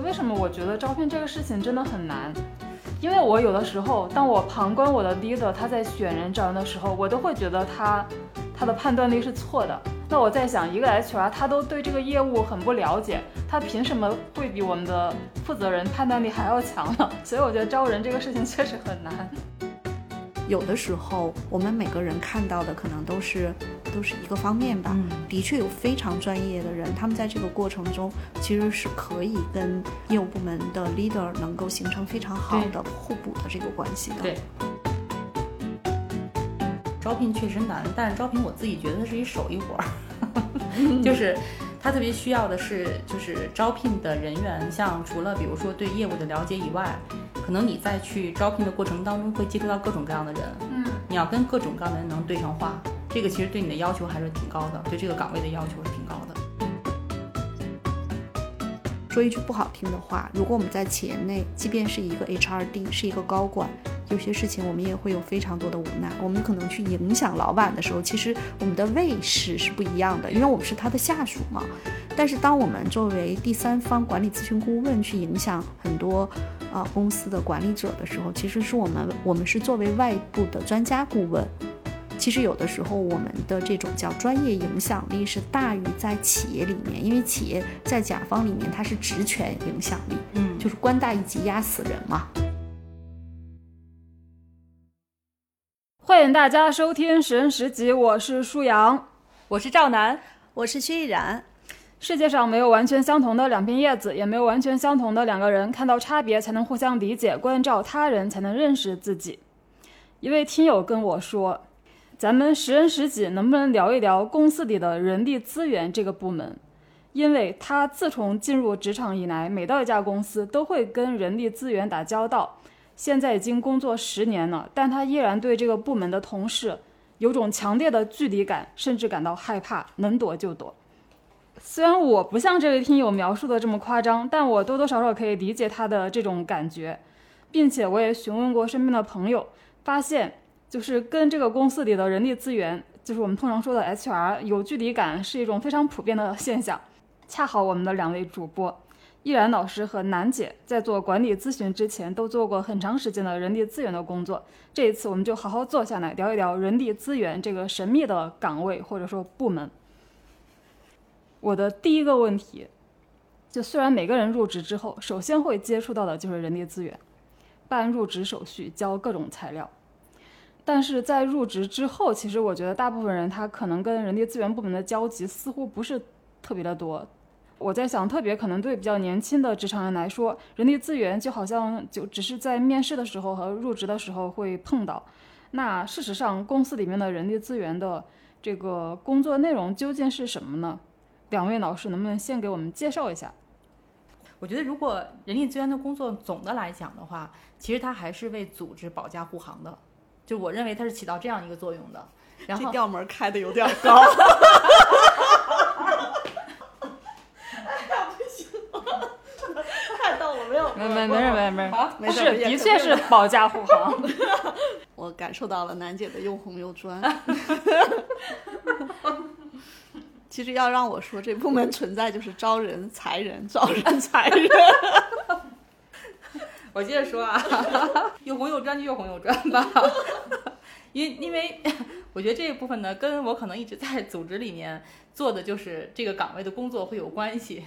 为什么我觉得招聘这个事情真的很难，因为我有的时候，当我旁观我的 leader 他在选人招人的时候，我都会觉得他他的判断力是错的。那我在想，一个 HR 他都对这个业务很不了解，他凭什么会比我们的负责人判断力还要强呢？所以我觉得招人这个事情确实很难。有的时候，我们每个人看到的可能都是都是一个方面吧。嗯。的确有非常专业的人，他们在这个过程中其实是可以跟业务部门的 leader 能够形成非常好的互补的这个关系的。对。招聘确实难，但是招聘我自己觉得是一手艺活儿，就是他特别需要的是，就是招聘的人员，像除了比如说对业务的了解以外，可能你在去招聘的过程当中会接触到各种各样的人，嗯，你要跟各种各样的人能对上话，这个其实对你的要求还是挺高的，对这个岗位的要求是挺高的。说一句不好听的话，如果我们在企业内，即便是一个 HRD，是一个高管，有些事情我们也会有非常多的无奈。我们可能去影响老板的时候，其实我们的位置是不一样的，因为我们是他的下属嘛。但是当我们作为第三方管理咨询顾问去影响很多啊、公司的管理者的时候，其实是我们我们是作为外部的专家顾问。其实有的时候，我们的这种叫专业影响力是大于在企业里面，因为企业在甲方里面它是职权影响力，嗯，就是官大一级压死人嘛。欢迎大家收听《十人十集》，我是舒阳。我是赵楠，我是薛逸然，世界上没有完全相同的两片叶子，也没有完全相同的两个人。看到差别，才能互相理解；关照他人，才能认识自己。一位听友跟我说：“咱们十人十己能不能聊一聊公司里的人力资源这个部门？因为他自从进入职场以来，每到一家公司都会跟人力资源打交道。现在已经工作十年了，但他依然对这个部门的同事有种强烈的距离感，甚至感到害怕，能躲就躲。虽然我不像这位听友描述的这么夸张，但我多多少少可以理解他的这种感觉，并且我也询问过身边的朋友，发现就是跟这个公司里的人力资源，就是我们通常说的 HR 有距离感，是一种非常普遍的现象。恰好我们的两位主播，依然老师和楠姐在做管理咨询之前，都做过很长时间的人力资源的工作。这一次，我们就好好坐下来聊一聊人力资源这个神秘的岗位或者说部门。我的第一个问题，就虽然每个人入职之后，首先会接触到的就是人力资源，办入职手续、交各种材料，但是在入职之后，其实我觉得大部分人他可能跟人力资源部门的交集似乎不是特别的多。我在想，特别可能对比较年轻的职场人来说，人力资源就好像就只是在面试的时候和入职的时候会碰到。那事实上，公司里面的人力资源的这个工作内容究竟是什么呢？两位老师能不能先给我们介绍一下？我觉得如果人力资源的工作总的来讲的话，其实它还是为组织保驾护航的，就我认为它是起到这样一个作用的。然后这调门开的有点 高。太逗了，没有，没没没事没事没事，没事是的确是保驾护航。我感受到了楠姐的又红又专。其实要让我说这部门存在就是招人裁人，招人裁人。我接着说啊，又红又专就又红又专吧。因因为我觉得这一部分呢，跟我可能一直在组织里面做的就是这个岗位的工作会有关系。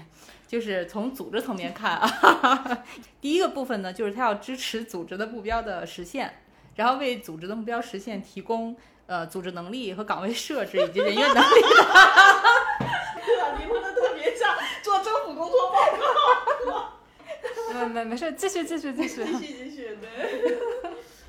就是从组织层面看啊，第一个部分呢，就是它要支持组织的目标的实现，然后为组织的目标实现提供呃组织能力和岗位设置以及人员能力的。离婚的特别像做政府工作报告。没没没事，继续继续继续。继续继续，对。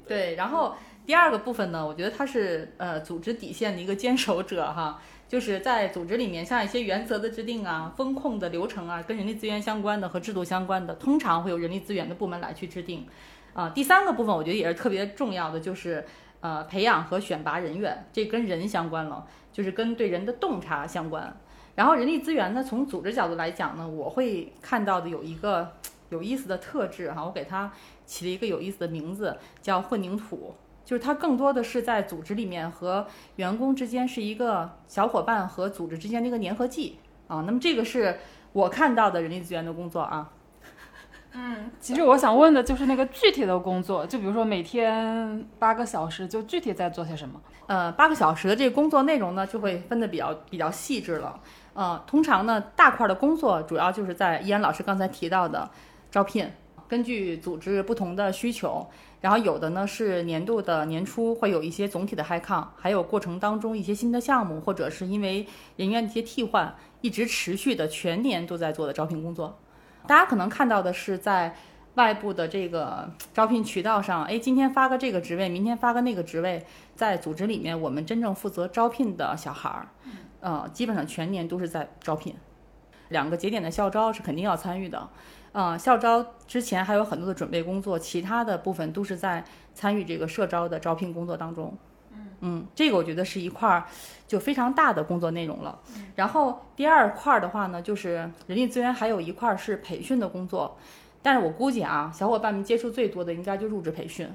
对，然后第二个部分呢，我觉得他是呃组织底线的一个坚守者哈，就是在组织里面，像一些原则的制定啊、风控的流程啊，跟人力资源相关的和制度相关的，通常会有人力资源的部门来去制定。啊、第三个部分我觉得也是特别重要的，就是呃培养和选拔人员，这跟人相关了，就是跟对人的洞察相关。然后人力资源呢，从组织角度来讲呢，我会看到的有一个有意思的特质哈，我给它起了一个有意思的名字，叫混凝土。就是它更多的是在组织里面和员工之间是一个小伙伴和组织之间的一个粘合剂啊。那么这个是我看到的人力资源的工作啊。嗯，其实我想问的就是那个具体的工作，就比如说每天八个小时，就具体在做些什么？呃，八个小时的这个工作内容呢，就会分的比较比较细致了。呃，通常呢，大块的工作主要就是在依然老师刚才提到的招聘，根据组织不同的需求，然后有的呢是年度的年初会有一些总体的 high count，还有过程当中一些新的项目，或者是因为人员的一些替换，一直持续的全年都在做的招聘工作。大家可能看到的是在外部的这个招聘渠道上，哎，今天发个这个职位，明天发个那个职位，在组织里面，我们真正负责招聘的小孩儿，呃，基本上全年都是在招聘。两个节点的校招是肯定要参与的，呃，校招之前还有很多的准备工作，其他的部分都是在参与这个社招的招聘工作当中。嗯，这个我觉得是一块儿就非常大的工作内容了。然后第二块儿的话呢，就是人力资源还有一块儿是培训的工作，但是我估计啊，小伙伴们接触最多的应该就入职培训，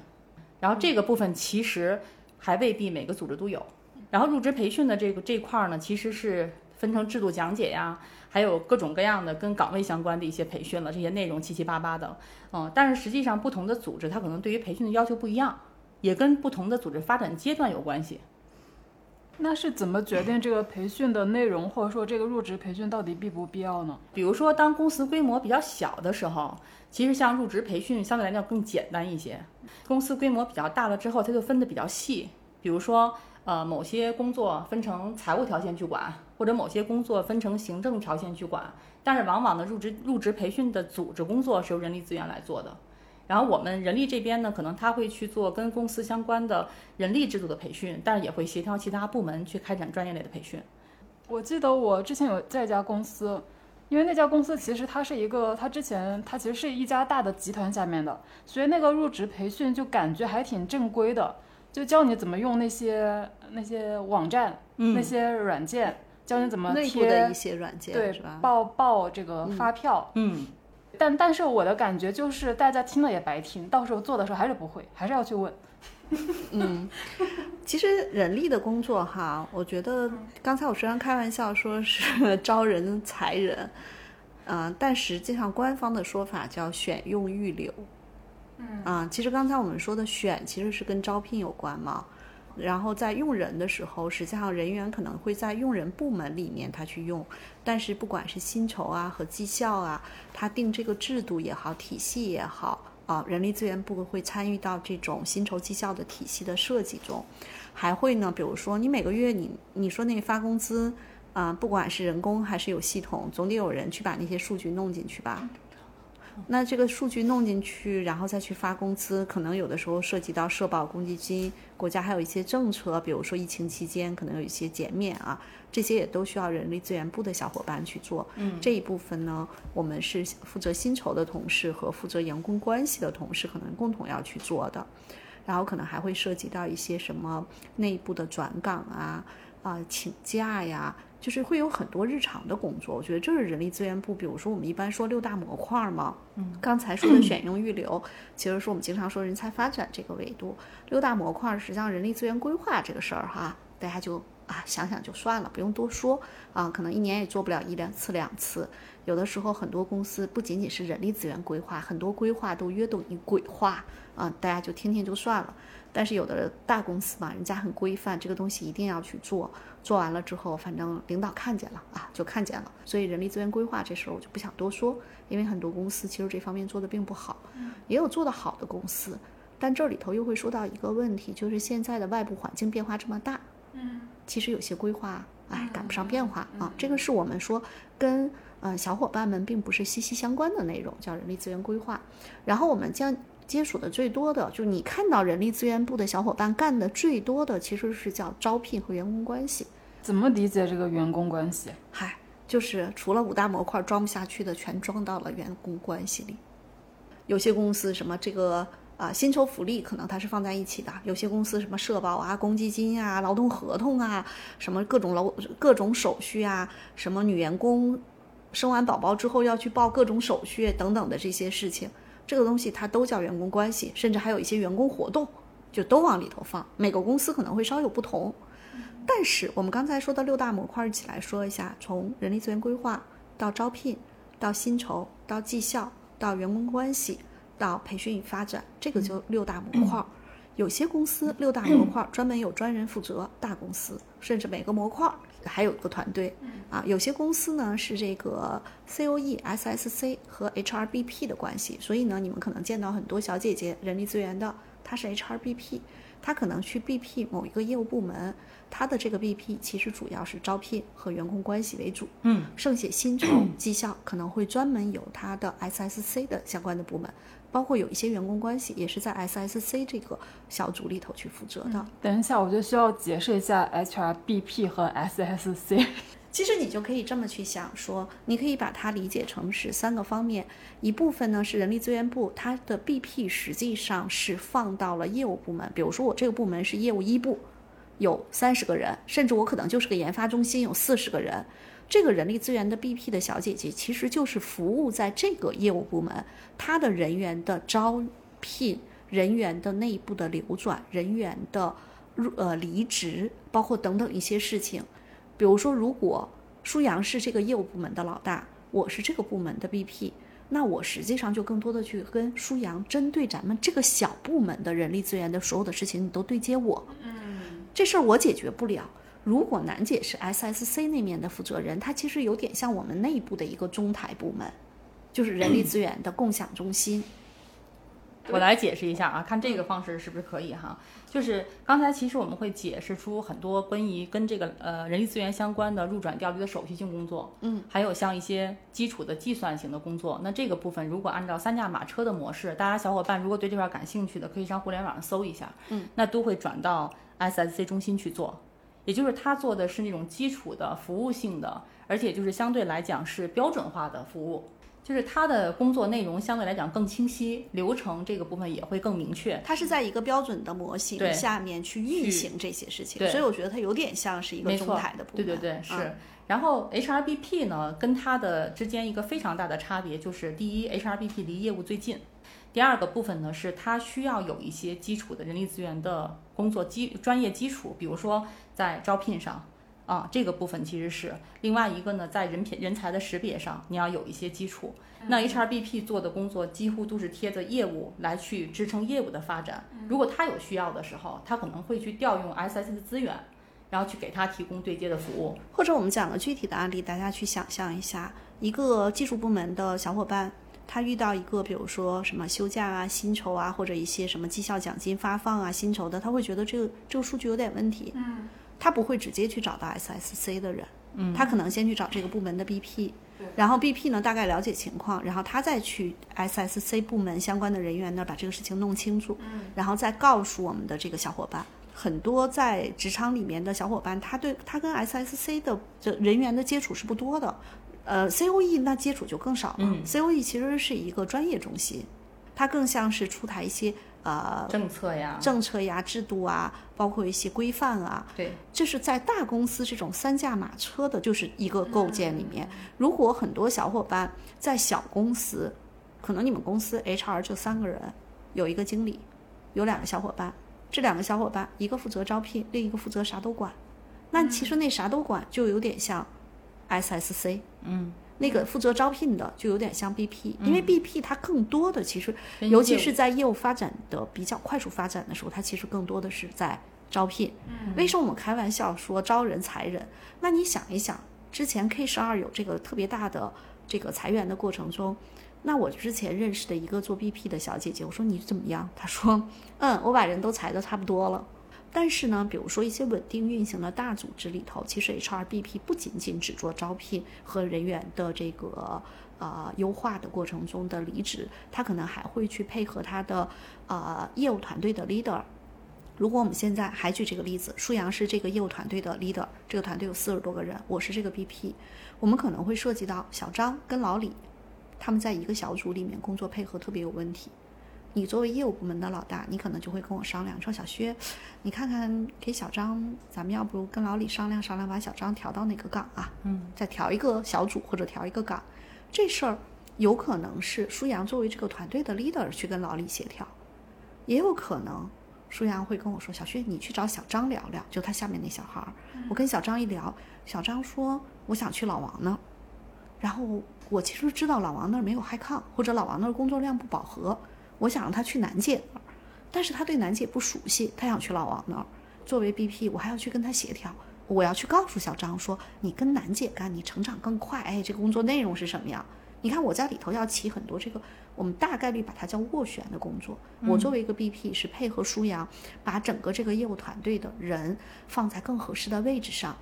然后这个部分其实还未必每个组织都有。然后入职培训的这个这块儿呢，其实是分成制度讲解呀，还有各种各样的跟岗位相关的一些培训了，这些内容七七八八的。嗯，但是实际上不同的组织它可能对于培训的要求不一样，也跟不同的组织发展阶段有关系。那是怎么决定这个培训的内容，或者说这个入职培训到底必不必要呢？比如说，当公司规模比较小的时候，其实像入职培训相对来讲更简单一些。公司规模比较大了之后，它就分得比较细。比如说，呃，某些工作分成财务条线去管，或者某些工作分成行政条线去管。但是往往呢，入职入职培训的组织工作是由人力资源来做的。然后我们人力这边呢，可能他会去做跟公司相关的人力制度的培训，但是也会协调其他部门去开展专业类的培训。我记得我之前有在一家公司，因为那家公司其实它是一个，它之前它其实是一家大的集团下面的，所以那个入职培训就感觉还挺正规的，就教你怎么用那些那些网站、那些软件，教你怎么内部的贴一些软件对是吧？报报这个发票。嗯，但但是我的感觉就是大家听了也白听，到时候做的时候还是不会，还是要去问。嗯，其实人力的工作哈，我觉得刚才我虽然开玩笑说是 招人裁人，嗯、但实际上官方的说法叫选用预留。嗯啊，其实刚才我们说的选其实是跟招聘有关嘛。然后在用人的时候，实际上人员可能会在用人部门里面他去用，但是不管是薪酬啊和绩效啊，他定这个制度也好，体系也好，啊，人力资源部会参与到这种薪酬绩效的体系的设计中，还会呢，比如说你每个月你你说那发工资，啊、不管是人工还是有系统，总得有人去把那些数据弄进去吧。那这个数据弄进去，然后再去发工资，可能有的时候涉及到社保、公积金，国家还有一些政策，比如说疫情期间可能有一些减免啊，这些也都需要人力资源部的小伙伴去做。嗯，这一部分呢，我们是负责薪酬的同事和负责员工关系的同事可能共同要去做的，然后可能还会涉及到一些什么内部的转岗啊。啊、请假呀，就是会有很多日常的工作。我觉得这是人力资源部，比如说我们一般说六大模块嘛，嗯，刚才说的选用预留，其实是我们经常说人才发展这个维度。六大模块实际上人力资源规划这个事儿哈，大家就啊想想就算了，不用多说啊，可能一年也做不了一两次两次。有的时候很多公司不仅仅是人力资源规划，很多规划都约等于鬼话啊，大家就听听就算了。但是有的大公司嘛，人家很规范，这个东西一定要去做。做完了之后，反正领导看见了啊，就看见了。所以人力资源规划这事儿我就不想多说，因为很多公司其实这方面做的并不好，也有做得好的公司。但这里头又会说到一个问题，就是现在的外部环境变化这么大，嗯，其实有些规划哎赶不上变化啊。这个是我们说跟呃小伙伴们并不是息息相关的内容，叫人力资源规划。然后我们将接触的最多的，就是你看到人力资源部的小伙伴干的最多的，其实是叫招聘和员工关系。怎么理解这个员工关系？嗨，就是除了五大模块装不下去的，全装到了员工关系里。有些公司什么这个啊、薪酬福利可能它是放在一起的，有些公司什么社保啊、公积金啊、劳动合同啊，什么各种劳各种手续啊，什么女员工生完宝宝之后要去报各种手续等等的这些事情，这个东西它都叫员工关系，甚至还有一些员工活动，就都往里头放。每个公司可能会稍有不同。但是我们刚才说的六大模块一起来说一下，从人力资源规划到招聘，到薪酬，到绩效，到到员工关系到培训与发展，这个就六大模块儿。有些公司六大模块儿专门有专人负责，大公司甚至每个模块儿还有一个团队啊。有些公司呢是这个 COE、SSC 和 HRBP 的关系，所以呢，你们可能见到很多小姐姐人力资源的，她是 HRBP，她可能去 BP 某一个业务部门，她的这个 BP 其实主要是招聘和员工关系为主，嗯，剩下薪酬、绩效可能会专门由她的 SSC 的相关的部门。包括有一些员工关系也是在 SSC 这个小组里头去负责的。等一下，我就需要解释一下 HRBP 和 SSC。其实你就可以这么去想，说你可以把它理解成是三个方面，一部分呢是人力资源部，它的 BP 实际上是放到了业务部门，比如说我这个部门是业务一部，有三十个人，甚至我可能就是个研发中心，有四十个人。这个人力资源的 BP 的小姐姐，其实就是服务在这个业务部门，她的人员的招聘、人员的内部的流转、人员的入呃离职，包括等等一些事情。比如说，如果舒阳是这个业务部门的老大，我是这个部门的 BP，那我实际上就更多的去跟舒阳针对咱们这个小部门的人力资源的所有的事情，你都对接我。嗯，这事儿我解决不了。如果楠姐是 SSC 那面的负责人，她其实有点像我们内部的一个中台部门，就是人力资源的共享中心。我来解释一下啊，看这个方式是不是可以哈？就是刚才其实我们会解释出很多关于跟这个呃人力资源相关的入转调离的手续性工作，嗯，还有像一些基础的计算型的工作。那这个部分如果按照三驾马车的模式，大家小伙伴如果对这块感兴趣的，可以上互联网上搜一下，嗯，那都会转到 SSC 中心去做。也就是他做的是那种基础的服务性的，而且就是相对来讲是标准化的服务，就是他的工作内容相对来讲更清晰，流程这个部分也会更明确。它是在一个标准的模型下面去运行这些事情，所以我觉得它有点像是一个中台的部分。对对对，是。嗯然后 HRBP 呢，跟它的之间一个非常大的差别就是，第一，HRBP 离业务最近；第二个部分呢，是它需要有一些基础的人力资源的工作基专业基础，比如说在招聘上。啊，这个部分其实是另外一个呢，在人品人才的识别上，你要有一些基础。那 HRBP 做的工作几乎都是贴着业务来去支撑业务的发展。如果他有需要的时候，他可能会去调用 SS 的资源，然后去给他提供对接的服务。或者我们讲个具体的案例，大家去想象一下，一个技术部门的小伙伴，他遇到一个比如说什么休假啊、薪酬啊，或者一些什么绩效奖金发放啊、薪酬的，他会觉得这个这个数据有点问题。嗯，他不会直接去找到 SSC 的人，嗯。他可能先去找这个部门的 BP，然后 BP 呢大概了解情况，然后他再去 SSC 部门相关的人员那儿把这个事情弄清楚，嗯。然后再告诉我们的这个小伙伴。很多在职场里面的小伙伴，他对他跟 SSC 的这人员的接触是不多的，呃，COE 那接触就更少了。嗯。COE 其实是一个专业中心，它更像是出台一些呃政策呀，政策呀、制度啊，包括一些规范啊，对，这是在大公司这种三驾马车的，就是一个构建里面。如果很多小伙伴在小公司，可能你们公司 HR 就三个人，有一个经理，有两个小伙伴，这两个小伙伴一个负责招聘，另一个负责啥都管。那其实那啥都管就有点像 SSC，嗯，那个负责招聘的就有点像 BP，因为 BP 它更多的其实尤其是在业务发展的比较快速发展的时候，它其实更多的是在招聘。嗯为什么我们开玩笑说招人裁人？那你想一想，之前 K 十二有这个特别大的这个裁员的过程中，那我之前认识的一个做 BP 的小姐姐，我说你怎么样？她说，嗯，我把人都裁的差不多了。但是呢，比如说一些稳定运行的大组织里头，其实 HRBP 不仅仅只做招聘和人员的这个呃优化的过程中的离职，他可能还会去配合他的呃业务团队的 leader。如果我们现在还举这个例子，舒阳是这个业务团队的 leader，这个团队有四十多个人，我是这个 BP，我们可能会涉及到小张跟老李，他们在一个小组里面工作配合特别有问题。你作为业务部门的老大，你可能就会跟我商量，说小薛，你看看给小张，咱们要不跟老李商量商量，把小张调到哪个岗啊？嗯，再调一个小组或者调一个岗，这事儿有可能是舒阳作为这个团队的 leader 去跟老李协调，也有可能舒阳会跟我说，小薛，你去找小张聊聊，就他下面那小孩儿。我跟小张一聊，小张说我想去老王那儿。然后我其实知道老王那儿没有 high con，或者老王那儿工作量不饱和，我想让他去楠姐那儿，但是他对楠姐不熟悉，他想去老王那儿。作为 BP，我还要去跟他协调，我要去告诉小张说，你跟楠姐干，你成长更快。哎，这个工作内容是什么样？你看我在里头要起很多这个，我们大概率把它叫斡旋的工作。我作为一个 BP 是配合舒阳，把整个这个业务团队的人放在更合适的位置上。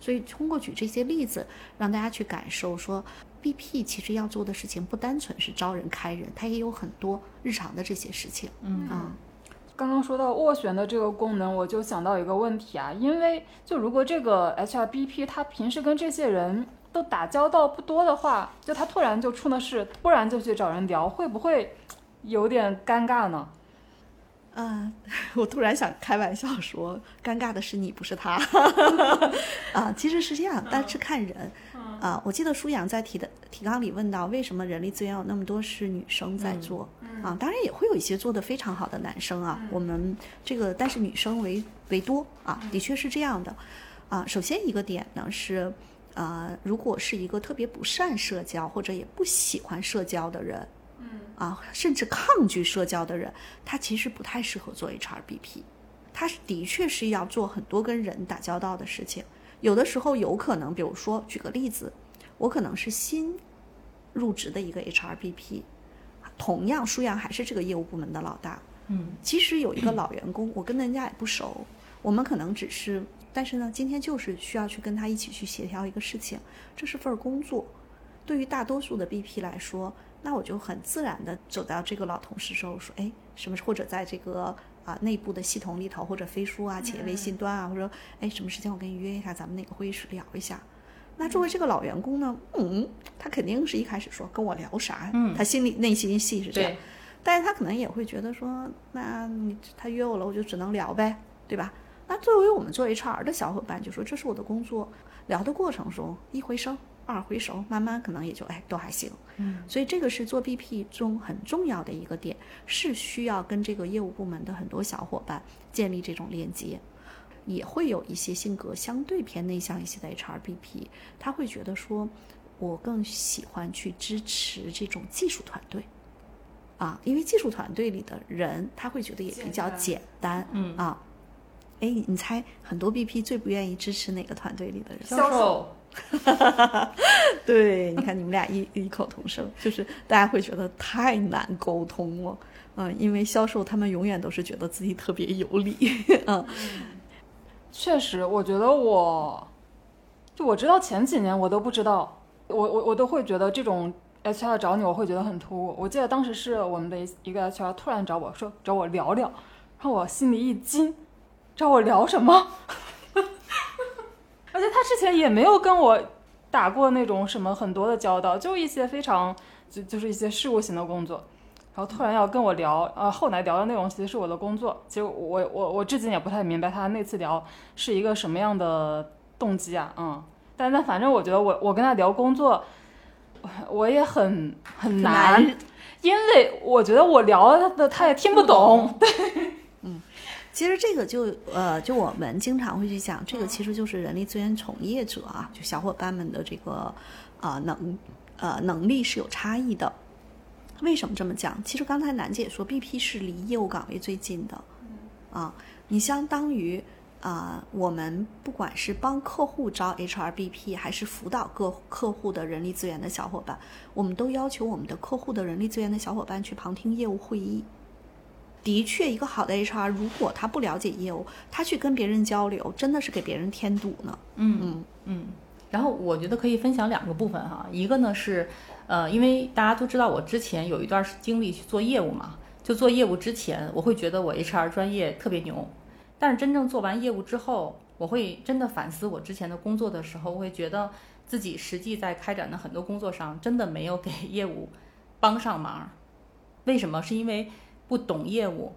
所以通过举这些例子，让大家去感受说，BP 其实要做的事情不单纯是招人开人，它也有很多日常的这些事情。嗯啊，刚刚说到斡旋的这个功能，我就想到一个问题啊，因为就如果这个 HRBP 他平时跟这些人都打交道不多的话，就他突然就出了事，突然就去找人聊，会不会有点尴尬呢？嗯，我突然想开玩笑说，尴尬的是你，不是他。啊，其实是这样，但是看人。啊，我记得舒阳在提的提纲里问到，为什么人力资源有那么多是女生在做？啊，当然也会有一些做的非常好的男生啊。我们这个，但是女生为为多啊，的确是这样的。啊，首先一个点呢是，呃，如果是一个特别不善社交或者也不喜欢社交的人。啊，甚至抗拒社交的人，他其实不太适合做 HRBP。他的确是要做很多跟人打交道的事情。有的时候有可能，比如说举个例子，我可能是新入职的一个 HRBP，同样舒阳还是这个业务部门的老大。嗯，其实有一个老员工，我跟人家也不熟，我们可能只是，但是呢，今天就是需要去跟他一起去协调一个事情，这是份工作。对于大多数的 BP 来说，那我就很自然的走到这个老同事时候说，哎，什么或者在这个啊内部的系统里头，或者飞书啊、企业微信端啊，或者哎什么时间我跟你约一下，咱们那个会议室聊一下。那作为这个老员工呢，嗯，他肯定是一开始说跟我聊啥，嗯他心里内心戏是这样，，但是他可能也会觉得说，那你他约我了，我就只能聊呗，对吧？那作为我们做 HR 的小伙伴，就说这是我的工作，聊的过程中一回生二回熟，慢慢可能也就哎都还行。嗯，所以这个是做 BP 中很重要的一个点，是需要跟这个业务部门的很多小伙伴建立这种链接。也会有一些性格相对偏内向一些的 HRBP，他会觉得说，我更喜欢去支持这种技术团队，啊，因为技术团队里的人他会觉得也比较简简单，嗯啊，哎，你猜很多 BP 最不愿意支持哪个团队里的人？销售，哈 对，你看你们俩异异口同声，就是大家会觉得太难沟通了，嗯，因为销售他们永远都是觉得自己特别有理，嗯，确实，我觉得我，就我知道前几年我都不知道，我我我都会觉得这种 HR 找你，我会觉得很突兀。我记得当时是我们的一个 HR 突然找我说找我聊聊，然后我心里一惊，找我聊什么？而且他之前也没有跟我打过那种什么很多的交道，就一些非常就就是一些事务型的工作。然后突然要跟我聊，呃，后来聊的内容其实是我的工作。其实我我我至今也不太明白他那次聊是一个什么样的动机啊，嗯。但但反正我觉得我我跟他聊工作，我我也很很难，难因为我觉得我聊的他也听不懂。其实这个就呃，就我们经常会去讲，这个其实就是人力资源从业者啊，就小伙伴们的这个呃能呃能力是有差异的。为什么这么讲？其实刚才楠姐说，BP 是离业务岗位最近的，啊，你相当于啊、我们不管是帮客户招 HRBP，还是辅导各客户的人力资源的小伙伴，我们都要求我们的客户的人力资源的小伙伴去旁听业务会议。的确，一个好的 HR，如果他不了解业务，他去跟别人交流，真的是给别人添堵呢。嗯嗯嗯。然后我觉得可以分享两个部分哈，一个呢是，呃，因为大家都知道我之前有一段经历去做业务嘛，就做业务之前，我会觉得我 HR 专业特别牛，但是真正做完业务之后，我会真的反思我之前的工作的时候，我会觉得自己实际在开展的很多工作上，真的没有给业务帮上忙。为什么？是因为不懂业务，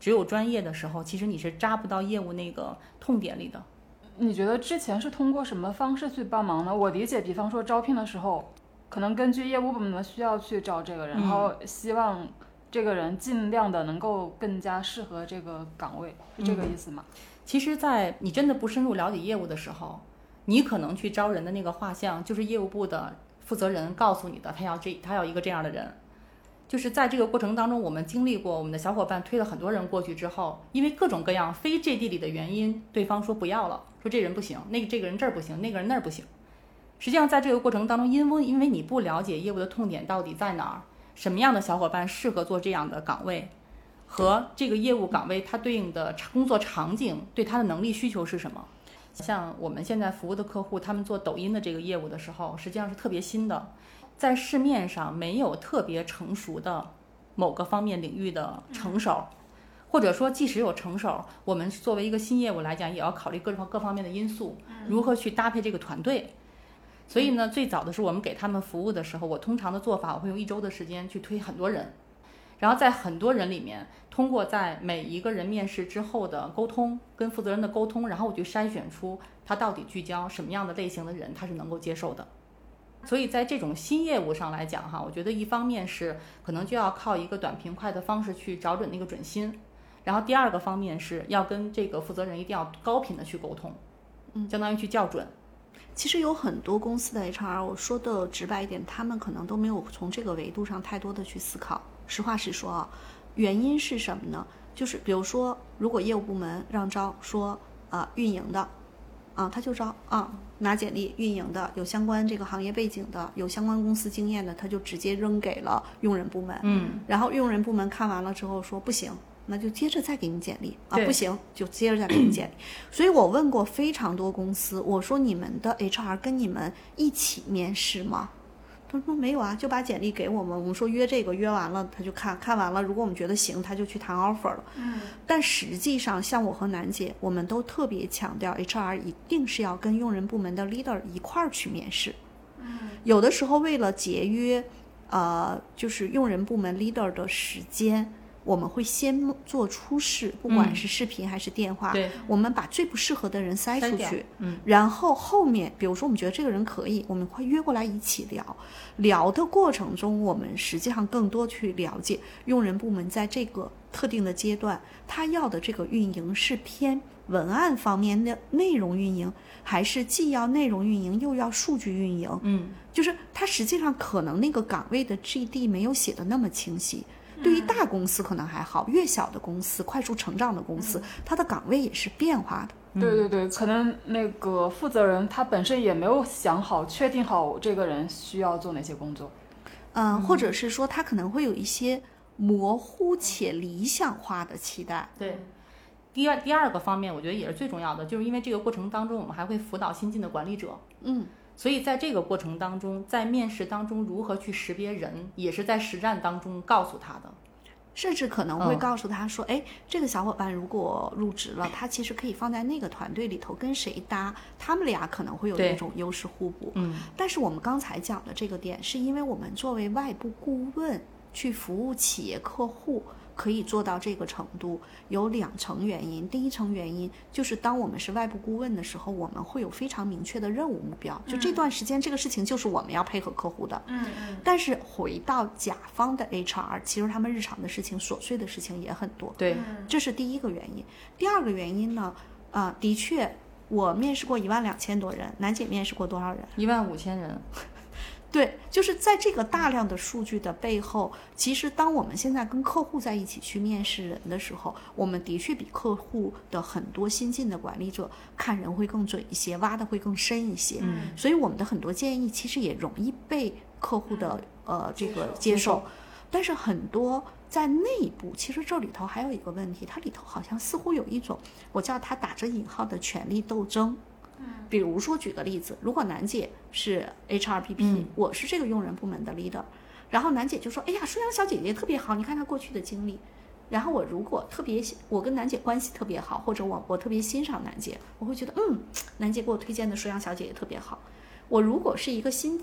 只有专业的时候，其实你是扎不到业务那个痛点里的。你觉得之前是通过什么方式去帮忙呢？我理解，比方说招聘的时候，可能根据业务部门的需要去找这个人，嗯然后希望这个人尽量的能够更加适合这个岗位，是这个意思吗？其实，在你真的不深入了解业务的时候，你可能去招人的那个画像就是业务部的负责人告诉你的，他要这他要一个这样的人。就是在这个过程当中，我们经历过，我们的小伙伴推了很多人过去之后，因为各种各样非 JD 里的原因，对方说不要了，说这人不行，那个这个人这儿不行，那个人那儿不行。实际上，在这个过程当中，因为因为你不了解业务的痛点到底在哪儿，什么样的小伙伴适合做这样的岗位，和这个业务岗位它对应的工作场景，对他的能力需求是什么。像我们现在服务的客户，他们做抖音的这个业务的时候，实际上是特别新的。在市面上没有特别成熟的某个方面领域的成手，或者说即使有成熟，我们作为一个新业务来讲，也要考虑各方各方面的因素，如何去搭配这个团队。所以呢，最早的是我们给他们服务的时候，我通常的做法，我会用一周的时间去推很多人，然后在很多人里面，通过在每一个人面试之后的沟通，跟负责人的沟通，然后我就筛选出他到底聚焦什么样的类型的人，他是能够接受的。所以在这种新业务上来讲，哈，我觉得一方面是可能就要靠一个短平快的方式去找准那个准心，然后第二个方面是要跟这个负责人一定要高频的去沟通，嗯，相当于去校准。其实有很多公司的 HR，我说的直白一点，他们可能都没有从这个维度上太多的去思考。实话实说啊，原因是什么呢？就是比如说，如果业务部门让招说啊运营的。啊，他就招啊，拿简历运营的，有相关这个行业背景的，有相关公司经验的，他就直接扔给了用人部门。嗯，然后用人部门看完了之后说不行，那就接着再给你简历啊，不行就接着再给你简历。所以我问过非常多公司，我说你们的 HR 跟你们一起面试吗？他说没有啊，就把简历给我们。我们说约这个，约完了他就看看完了。如果我们觉得行，他就去谈 offer 了。嗯。但实际上，像我和楠姐，我们都特别强调，HR 一定是要跟用人部门的 leader 一块儿去面试。嗯。有的时候为了节约，呃，就是用人部门 leader 的时间。我们会先做初试，不管是视频还是电话，我们把最不适合的人筛出去，嗯，然后后面，比如说我们觉得这个人可以，我们会约过来一起聊。聊的过程中，我们实际上更多去了解用人部门在这个特定的阶段，他要的这个运营是偏文案方面的内容运营，还是既要内容运营又要数据运营？嗯，就是他实际上可能那个岗位的 GD 没有写的那么清晰。对于大公司可能还好，越小的公司、快速成长的公司，它的岗位也是变化的。对对对，可能那个负责人他本身也没有想好、确定好这个人需要做哪些工作。嗯，或者是说他可能会有一些模糊且理想化的期待。对，第二第二个方面，我觉得也是最重要的，就是因为这个过程当中，我们还会辅导新进的管理者。嗯。所以在这个过程当中，在面试当中如何去识别人，也是在实战当中告诉他的，甚至可能会告诉他说：“哎，这个小伙伴如果入职了，他其实可以放在那个团队里头跟谁搭，他们俩可能会有一种优势互补。”嗯，但是我们刚才讲的这个点，是因为我们作为外部顾问去服务企业客户。可以做到这个程度，有两层原因。第一层原因就是，当我们是外部顾问的时候，我们会有非常明确的任务目标。就这段时间，这个事情就是我们要配合客户的。嗯嗯。但是回到甲方的 HR，其实他们日常的事情、琐碎的事情也很多。对，这是第一个原因。第二个原因呢？啊，的确，我面试过一万两千多人，楠姐面试过多少人？一万五千人。对，就是在这个大量的数据的背后，其实当我们现在跟客户在一起去面试人的时候，我们的确比客户的很多新进的管理者看人会更准一些，挖的会更深一些。嗯，所以我们的很多建议其实也容易被客户的呃这个接受，但是很多在内部，其实这里头还有一个问题，它里头好像似乎有一种我叫它打着引号的权力斗争。比如说，举个例子，如果楠姐是 HRBP，我是这个用人部门的 leader，然后楠姐就说：“哎呀，舒阳小姐姐特别好，你看她过去的经历。”然后我如果特别，我跟楠姐关系特别好，或者我我特别欣赏楠姐，我会觉得，嗯，楠姐给我推荐的舒阳小姐姐特别好。我如果是一个新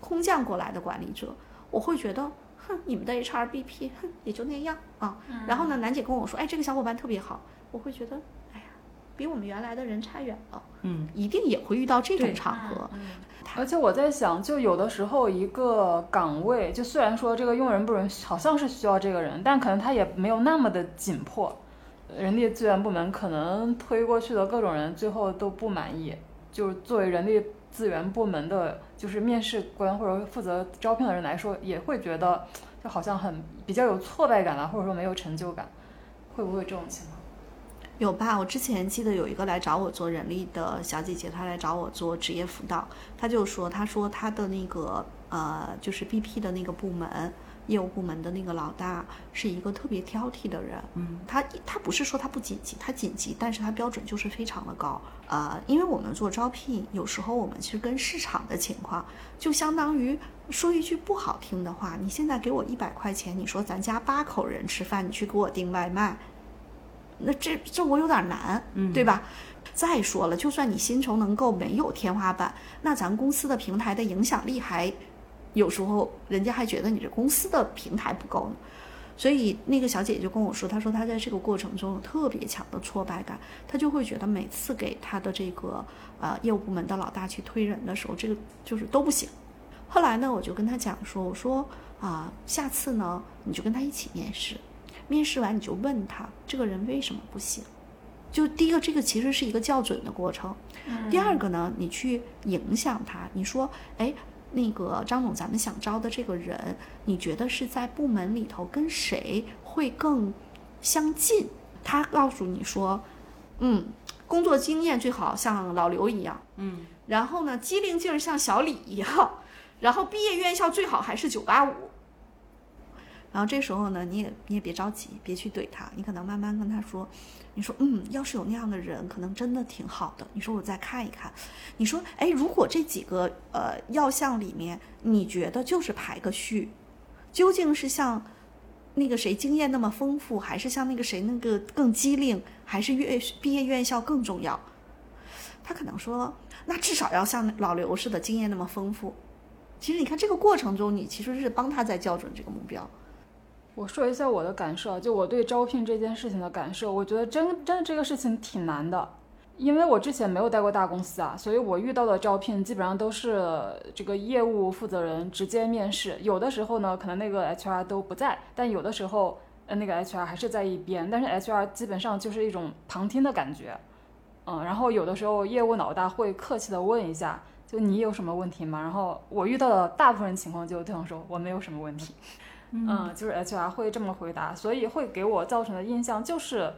空降过来的管理者，我会觉得，哼，你们的 HRBP，哼，也就那样啊。然后呢，楠姐跟我说：“哎，这个小伙伴特别好。”我会觉得。比我们原来的人差远了，嗯，一定也会遇到这种场合。而且我在想，就有的时候一个岗位，就虽然说这个用人部门好像是需要这个人，但可能他也没有那么的紧迫。人力资源部门可能推过去的各种人，最后都不满意。就是作为人力资源部门的，就是面试官或者负责招聘的人来说，也会觉得就好像很比较有挫败感啊，或者说没有成就感，会不会这种情况？有吧？我之前记得有一个来找我做人力的小姐姐，她来找我做职业辅导，她就说，她说她的那个呃，就是 BP 的那个部门。业务部门的那个老大是一个特别挑剔的人，嗯，他他不是说他不紧急，他紧急，但是他标准就是非常的高，呃，因为我们做招聘，有时候我们其实跟市场的情况，就相当于说一句不好听的话，你现在给我一百块钱，你说咱家八口人吃饭，你去给我订外卖，那这这我有点难，嗯，对吧？再说了，就算你薪酬能够没有天花板，那咱公司的平台的影响力还。有时候人家还觉得你这公司的平台不够呢，所以那个小姐姐就跟我说，她说她在这个过程中有特别强的挫败感，她就会觉得每次给她的这个呃业务部门的老大去推人的时候，这个就是都不行。后来呢，我就跟她讲说，我说啊，下次呢你就跟他一起面试，面试完你就问他这个人为什么不行。就第一个，这个其实是一个校准的过程；第二个呢，你去影响他，你说，哎。那个张总，咱们想招的这个人，你觉得是在部门里头跟谁会更相近？他告诉你说，嗯，工作经验最好像老刘一样，嗯，然后呢，机灵劲儿像小李一样，然后毕业院校最好还是九八五。然后这时候呢，你也你也别着急，别去怼他，你可能慢慢跟他说。你说，嗯，要是有那样的人，可能真的挺好的。你说我再看一看。你说，哎，如果这几个呃要项里面，你觉得就是排个序，究竟是像那个谁经验那么丰富，还是像那个谁那个更机灵，还是院毕业院校更重要？他可能说，那至少要像老刘似的经验那么丰富。其实你看这个过程中，你其实是帮他在校准这个目标。我说一下我的感受，就我对招聘这件事情的感受，我觉得真真的这个事情挺难的，因为我之前没有待过大公司啊，所以我遇到的招聘基本上都是这个业务负责人直接面试，有的时候呢可能那个 HR 都不在，但有的时候呃那个 HR 还是在一边，但是 HR 基本上就是一种旁听的感觉，嗯，然后有的时候业务老大会客气的问一下，就你有什么问题吗？然后我遇到的大部分情况就对方说我没有什么问题。嗯，就是 HR 会这么回答，所以会给我造成的印象就是，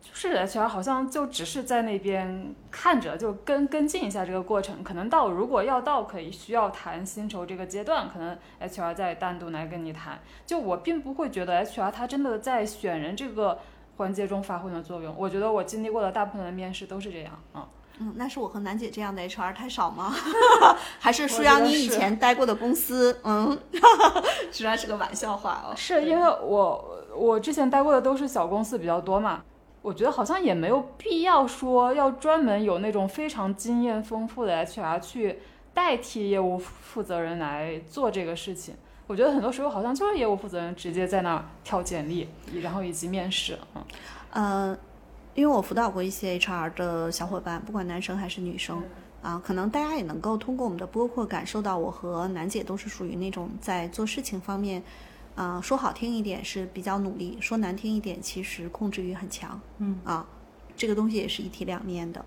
就是 HR 好像就只是在那边看着，就跟跟进一下这个过程。可能到如果要到可以需要谈薪酬这个阶段，可能 HR 再单独来跟你谈。就我并不会觉得 HR 他真的在选人这个环节中发挥了作用。我觉得我经历过的大部分的面试都是这样啊。嗯，那是我和楠姐这样的 HR 太少吗？还是舒阳你以前待过的公司？嗯，虽然是个玩笑话哦。是因为我我之前待过的都是小公司比较多嘛，我觉得好像也没有必要说要专门有那种非常经验丰富的 HR 去代替业务负责人来做这个事情。我觉得很多时候好像就是业务负责人直接在那儿挑简历，然后以及面试。嗯，呃。因为我辅导过一些 HR 的小伙伴，不管男生还是女生，啊，可能大家也能够通过我们的播客感受到，我和楠姐都是属于那种在做事情方面，啊，说好听一点是比较努力，说难听一点其实控制欲很强，嗯，啊，这个东西也是一体两面的。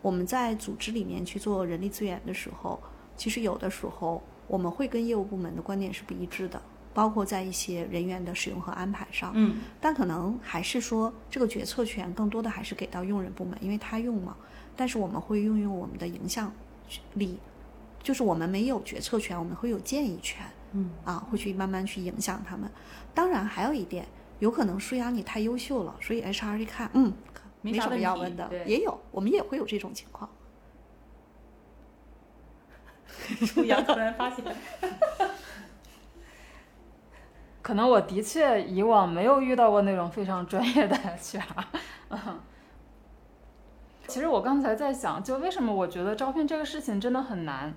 我们在组织里面去做人力资源的时候，其实有的时候我们会跟业务部门的观点是不一致的。包括在一些人员的使用和安排上，嗯，但可能还是说这个决策权更多的还是给到用人部门，因为他用嘛。但是我们会运用我们的影响力，就是我们没有决策权，我们会有建议权，嗯，啊，会去慢慢去影响他们。当然还有一点，有可能舒阳你太优秀了，所以 HR 一看，嗯，没什么要问的，也有，我们也会有这种情况。舒阳突然发现。可能我的确以往没有遇到过那种非常专业的 HR。嗯其实我刚才在想，就为什么我觉得招聘这个事情真的很难？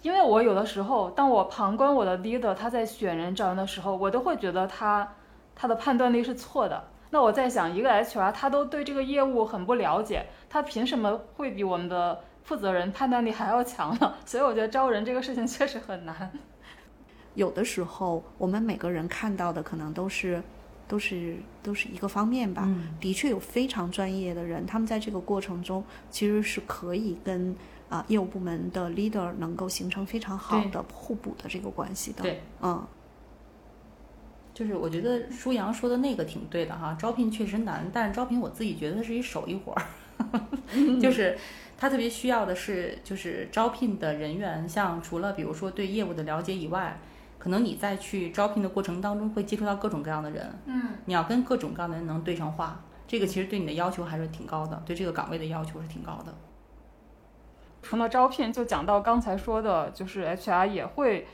因为我有的时候，当我旁观我的 leader 他在选人招人的时候，我都会觉得他他的判断力是错的。那我在想，一个 HR 他都对这个业务很不了解，他凭什么会比我们的负责人判断力还要强呢？所以我觉得招人这个事情确实很难。有的时候，我们每个人看到的可能都是，都是都是一个方面吧。嗯的确有非常专业的人，他们在这个过程中其实是可以跟啊、业务部门的 leader 能够形成非常好的互补的这个关系的。对，嗯，就是我觉得舒阳说的那个挺对的哈，招聘确实难，但是招聘我自己觉得是一手艺活儿，就是他特别需要的是，就是招聘的人员，像除了比如说对业务的了解以外，可能你在去招聘的过程当中会接触到各种各样的人，嗯，你要跟各种各样的人能对上话，这个其实对你的要求还是挺高的，对这个岗位的要求是挺高的。除了招聘，就讲到刚才说的，就是 HR 也会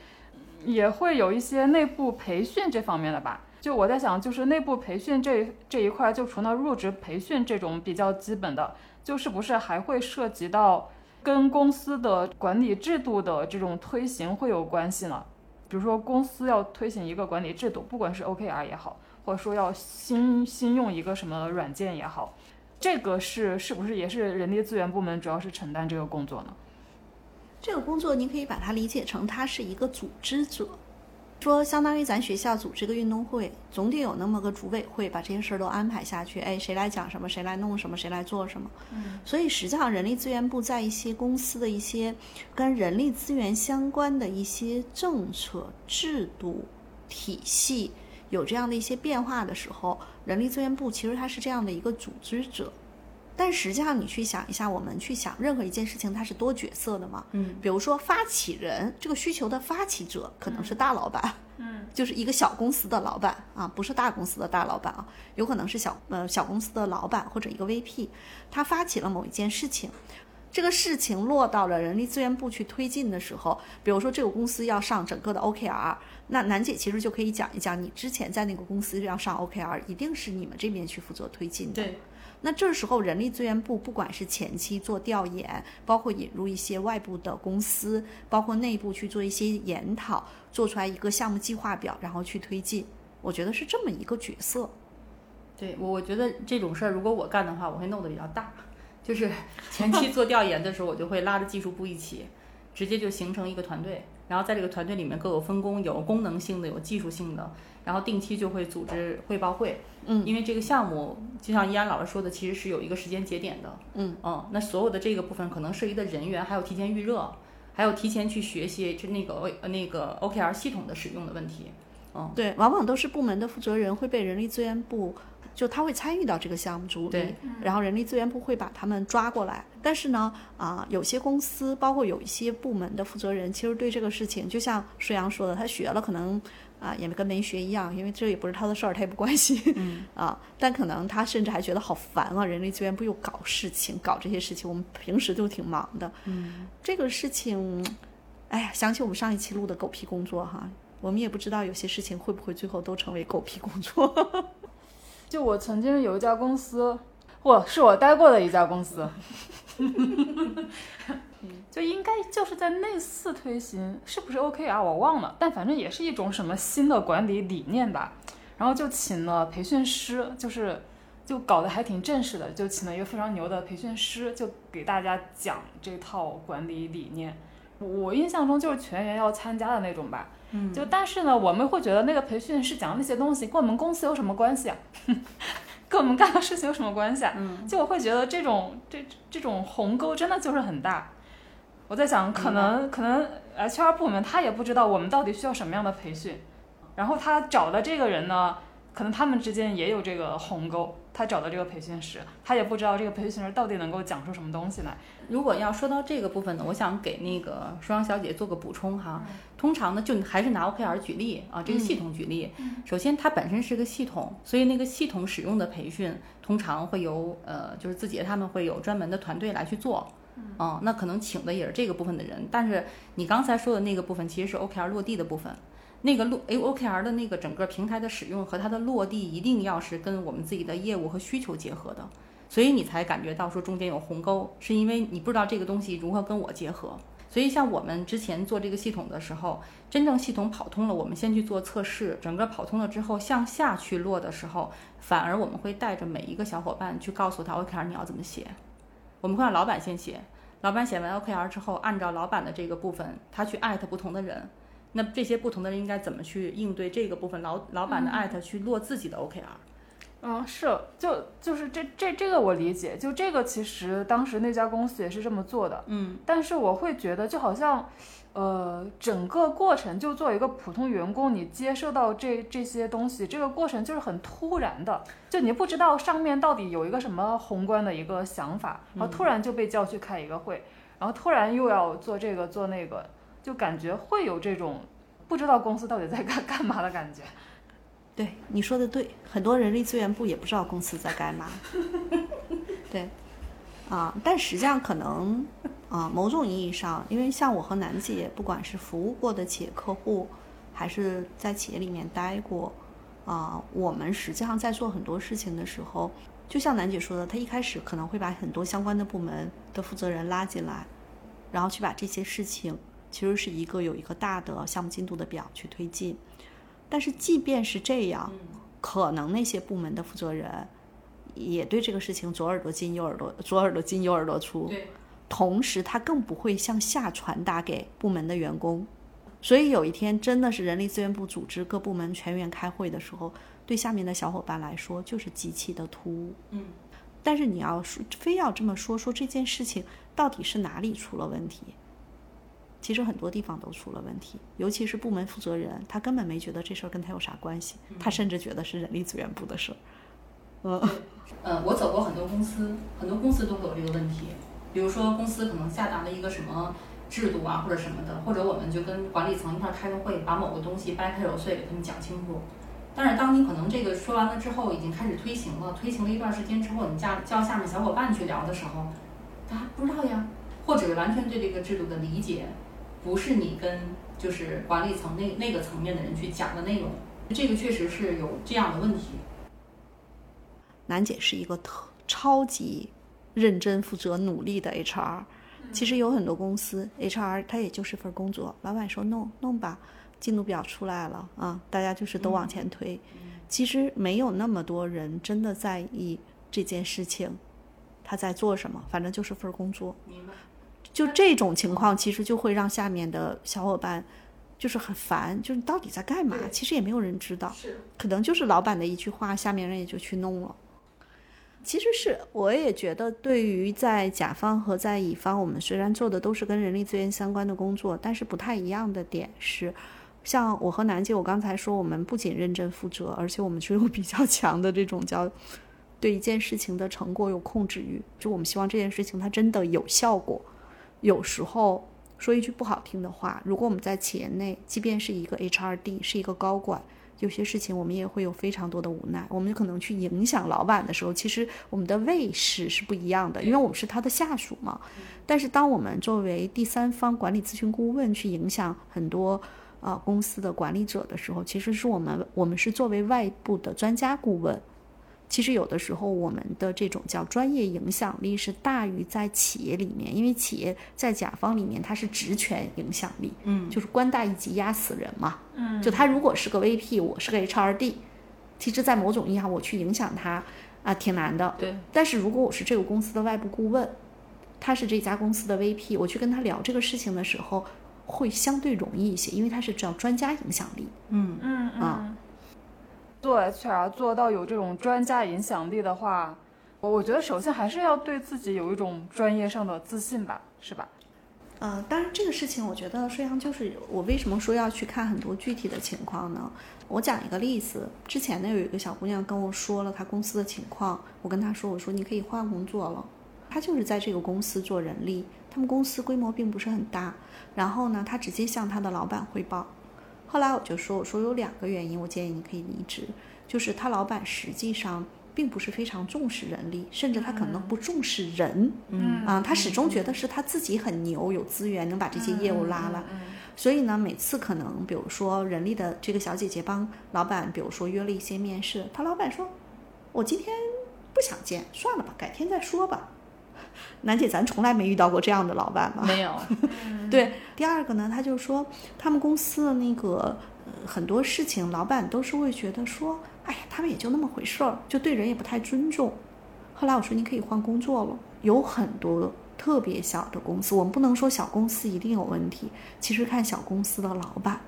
也会有一些内部培训这方面的吧。就我在想，就是内部培训这这一块，就除了入职培训这种比较基本的，就是不是还会涉及到跟公司的管理制度的这种推行会有关系呢？比如说公司要推行一个管理制度，不管是 OKR 也好，或者说要新新用一个什么软件也好，这个是是不是也是人力资源部门主要是承担这个工作呢？这个工作你可以把它理解成它是一个组织者，说相当于咱学校组织个运动会，总得有那么个组委会把这些事儿都安排下去。哎，谁来讲什么，谁来弄什么，谁来做什么。嗯，所以实际上人力资源部在一些公司的一些跟人力资源相关的一些政策、制度、体系有这样的一些变化的时候，人力资源部其实它是这样的一个组织者。但实际上，你去想一下，我们去想任何一件事情，它是多角色的嘛？嗯，比如说发起人，这个需求的发起者可能是大老板，嗯，就是一个小公司的老板啊，不是大公司的大老板啊，有可能是小呃小公司的老板或者一个 VP，他发起了某一件事情。这个事情落到了人力资源部去推进的时候，比如说这个公司要上整个的 OKR，那楠姐其实就可以讲一讲，你之前在那个公司要上 OKR，一定是你们这边去负责推进的。对，那这时候人力资源部不管是前期做调研，包括引入一些外部的公司，包括内部去做一些研讨，做出来一个项目计划表，然后去推进。我觉得是这么一个角色。对我我觉得这种事儿如果我干的话，我会弄得比较大，就是前期做调研的时候，我就会拉着技术部一起，直接就形成一个团队，然后在这个团队里面各有分工，有功能性的，有技术性的，然后定期就会组织汇报会，嗯。因为这个项目就像依安老师说的，其实是有一个时间节点的，嗯。嗯，那所有的这个部分可能涉及的人员，还有提前预热，还有提前去学习就那个那个 OKR 系统的使用的问题，嗯，对，往往都是部门的负责人会被人力资源部，就他会参与到这个项目组里对，然后人力资源部会把他们抓过来。但是呢，啊、有些公司，包括有一些部门的负责人，其实对这个事情，就像舒阳说的，他学了可能啊、也跟没学一样，因为这也不是他的事儿，他也不关心，嗯。啊，但可能他甚至还觉得好烦啊，人力资源部又搞事情，搞这些事情，我们平时就挺忙的，嗯，这个事情，哎呀，想起我们上一期录的狗屁工作哈，我们也不知道有些事情会不会最后都成为狗屁工作。就我曾经有一家公司，我是我待过的一家公司，就应该就是在类似推行，是不是 OK 啊我忘了，但反正也是一种什么新的管理理念吧。然后就请了培训师，就是就搞得还挺正式的，就请了一个非常牛的培训师，就给大家讲这套管理理念。我印象中就是全员要参加的那种吧。嗯就但是呢，我们会觉得那个培训师讲的那些东西跟我们公司有什么关系啊？跟我们干的事情有什么关系啊？嗯，就我会觉得这种这这种鸿沟真的就是很大。我在想，可能可能 HR 部门他也不知道我们到底需要什么样的培训，然后他找的这个人呢，可能他们之间也有这个鸿沟。他找的这个培训师，他也不知道这个培训师到底能够讲出什么东西来。如果要说到这个部分呢，我想给那个双阳小姐做个补充哈。通常呢，就还是拿 OKR 举例啊，这个系统举例。首先，它本身是个系统，所以那个系统使用的培训，通常会由呃，就是字节他们会有专门的团队来去做。嗯，那可能请的也是这个部分的人，但是你刚才说的那个部分其实是 OKR 落地的部分。那个落 A OKR 的那个整个平台的使用和它的落地，一定要是跟我们自己的业务和需求结合的。所以你才感觉到说中间有鸿沟，是因为你不知道这个东西如何跟我结合。所以像我们之前做这个系统的时候，真正系统跑通了，我们先去做测试，整个跑通了之后向下去落的时候，反而我们会带着每一个小伙伴去告诉他 OKR 你要怎么写。我们会让老板先写，老板写完 OKR 之后，按照老板的这个部分，他去艾特不同的人。那这些不同的人应该怎么去应对这个部分？老老板的艾特去落自己的 OKR。嗯，是，就就是这这这个我理解，就这个其实当时那家公司也是这么做的，嗯，但是我会觉得就好像，呃，整个过程就作为一个普通员工，你接受到这这些东西，这个过程就是很突然的，就你不知道上面到底有一个什么宏观的一个想法，然后突然就被叫去开一个会，然后突然又要做这个做那个，就感觉会有这种不知道公司到底在干 干嘛的感觉。对你说的对，很多人力资源部也不知道公司在干嘛。对，啊，但实际上可能啊，某种意义上，因为像我和楠姐，不管是服务过的企业客户，还是在企业里面待过，啊，我们实际上在做很多事情的时候，就像楠姐说的，她一开始可能会把很多相关的部门的负责人拉进来，然后去把这些事情，其实是一个有一个大的项目进度的表去推进。但是即便是这样，可能那些部门的负责人也对这个事情左耳朵进右耳朵，左耳朵进右耳朵出。对，同时他更不会向下传达给部门的员工。所以有一天真的是人力资源部组织各部门全员开会的时候，对下面的小伙伴来说就是极其的突兀。嗯，但是你要说非要这么说，说这件事情到底是哪里出了问题？其实很多地方都出了问题，尤其是部门负责人，他根本没觉得这事儿跟他有啥关系，他甚至觉得是人力资源部的事儿。嗯，呃，我走过很多公司，很多公司都会有这个问题。比如说，公司可能下达了一个什么制度啊，或者什么的，或者我们就跟管理层一块儿开个会，把某个东西掰开揉碎给他们讲清楚。但是当你可能这个说完了之后，已经开始推行了，推行了一段时间之后，你叫叫下面小伙伴去聊的时候，他不知道呀，或者完全对这个制度的理解。不是你跟就是管理层那那个层面的人去讲的内容，这个确实是有这样的问题。楠姐是一个特超级认真、负责、努力的 HR。其实有很多公司 HR 他也就是份工作，老板说弄弄吧，进度表出来了啊，大家就是都往前推。其实没有那么多人真的在意这件事情，他在做什么，反正就是份工作。就这种情况，其实就会让下面的小伙伴就是很烦，就是你到底在干嘛？其实也没有人知道，可能就是老板的一句话，下面人也就去弄了。其实是，我也觉得，对于在甲方和在乙方，我们虽然做的都是跟人力资源相关的工作，但是不太一样的点是，像我和南姐，我刚才说，我们不仅认真负责，而且我们是有比较强的这种叫对一件事情的成果有控制欲，就我们希望这件事情它真的有效果。有时候说一句不好听的话，如果我们在企业内，即便是一个 HRD，是一个高管，有些事情我们也会有非常多的无奈。我们可能去影响老板的时候，其实我们的位势是不一样的，因为我们是他的下属嘛。但是当我们作为第三方管理咨询顾问去影响很多啊公司的管理者的时候，其实是我们我们是作为外部的专家顾问。其实有的时候，我们的这种叫专业影响力是大于在企业里面，因为企业在甲方里面它是职权影响力，嗯，就是官大一级压死人嘛，嗯，就他如果是个 VP，我是个 HRD，其实，在某种意义上，我去影响他啊，挺难的。对。但是如果我是这个公司的外部顾问，他是这家公司的 VP，我去跟他聊这个事情的时候，会相对容易一些，因为他是叫专家影响力。嗯嗯啊嗯。做 HR 做到有这种专家影响力的话，我我觉得首先还是要对自己有一种专业上的自信吧，是吧？呃，当然这个事情，我觉得实际上就是我为什么说要去看很多具体的情况呢？我讲一个例子，之前呢有一个小姑娘跟我说了她公司的情况，我跟她说，我说你可以换工作了。她就是在这个公司做人力，他们公司规模并不是很大，然后呢，她直接向她的老板汇报。后来我就说，我说有两个原因，我建议你可以离职，就是他老板实际上并不是非常重视人力，甚至他可能不重视人，嗯。啊，他始终觉得是他自己很牛，有资源能把这些业务拉来，嗯。所以呢，每次可能比如说人力的这个小姐姐帮老板，比如说约了一些面试，他老板说，我今天不想见，算了吧，改天再说吧。楠姐，咱从来没遇到过这样的老板吧？没有，对，第二个呢，他就说他们公司的那个、呃、很多事情，老板都是会觉得说，哎呀，他们也就那么回事儿，就对人也不太尊重。后来我说你可以换工作了，有很多特别小的公司，我们不能说小公司一定有问题，其实看小公司的老板，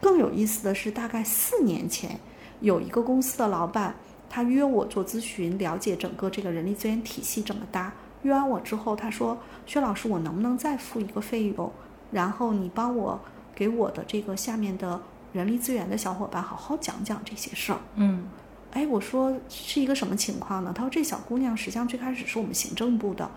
更有意思的是，大概四年前，有一个公司的老板，他约我做咨询，了解整个这个人力资源体系怎么搭。约完我之后，他说：“薛老师，我能不能再付一个费用，然后你帮我给我的这个下面的人力资源的小伙伴好好讲讲这些事儿？”嗯，哎，我说是一个什么情况呢？他说这小姑娘实际上最开始是我们行政部的，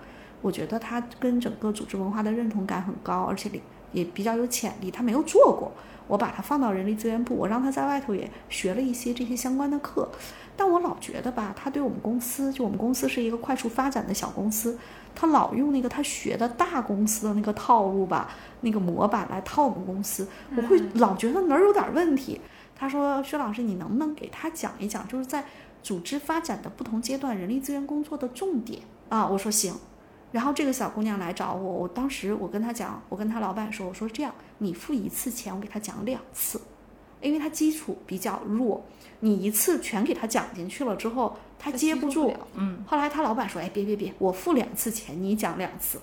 我觉得她跟整个组织文化的认同感很高，而且也比较有潜力。她没有做过，我把他放到人力资源部，我让他在外头也学了一些这些相关的课。但我老觉得吧，他对我们公司，就我们公司是一个快速发展的小公司，他老用那个他学的大公司的那个套路吧，那个模板来套我们公司，我会老觉得哪儿有点问题。他说：“薛老师，你能不能给他讲一讲，就是在组织发展的不同阶段，人力资源工作的重点啊？”我说行。然后这个小姑娘来找我，我当时我跟她讲，我跟她老板说，我说这样，你付一次钱，我给她讲两次，因为她基础比较弱。你一次全给她讲进去了之后，她接不住。嗯。后来她老板说：“哎，别别别，我付两次钱，你讲两次。”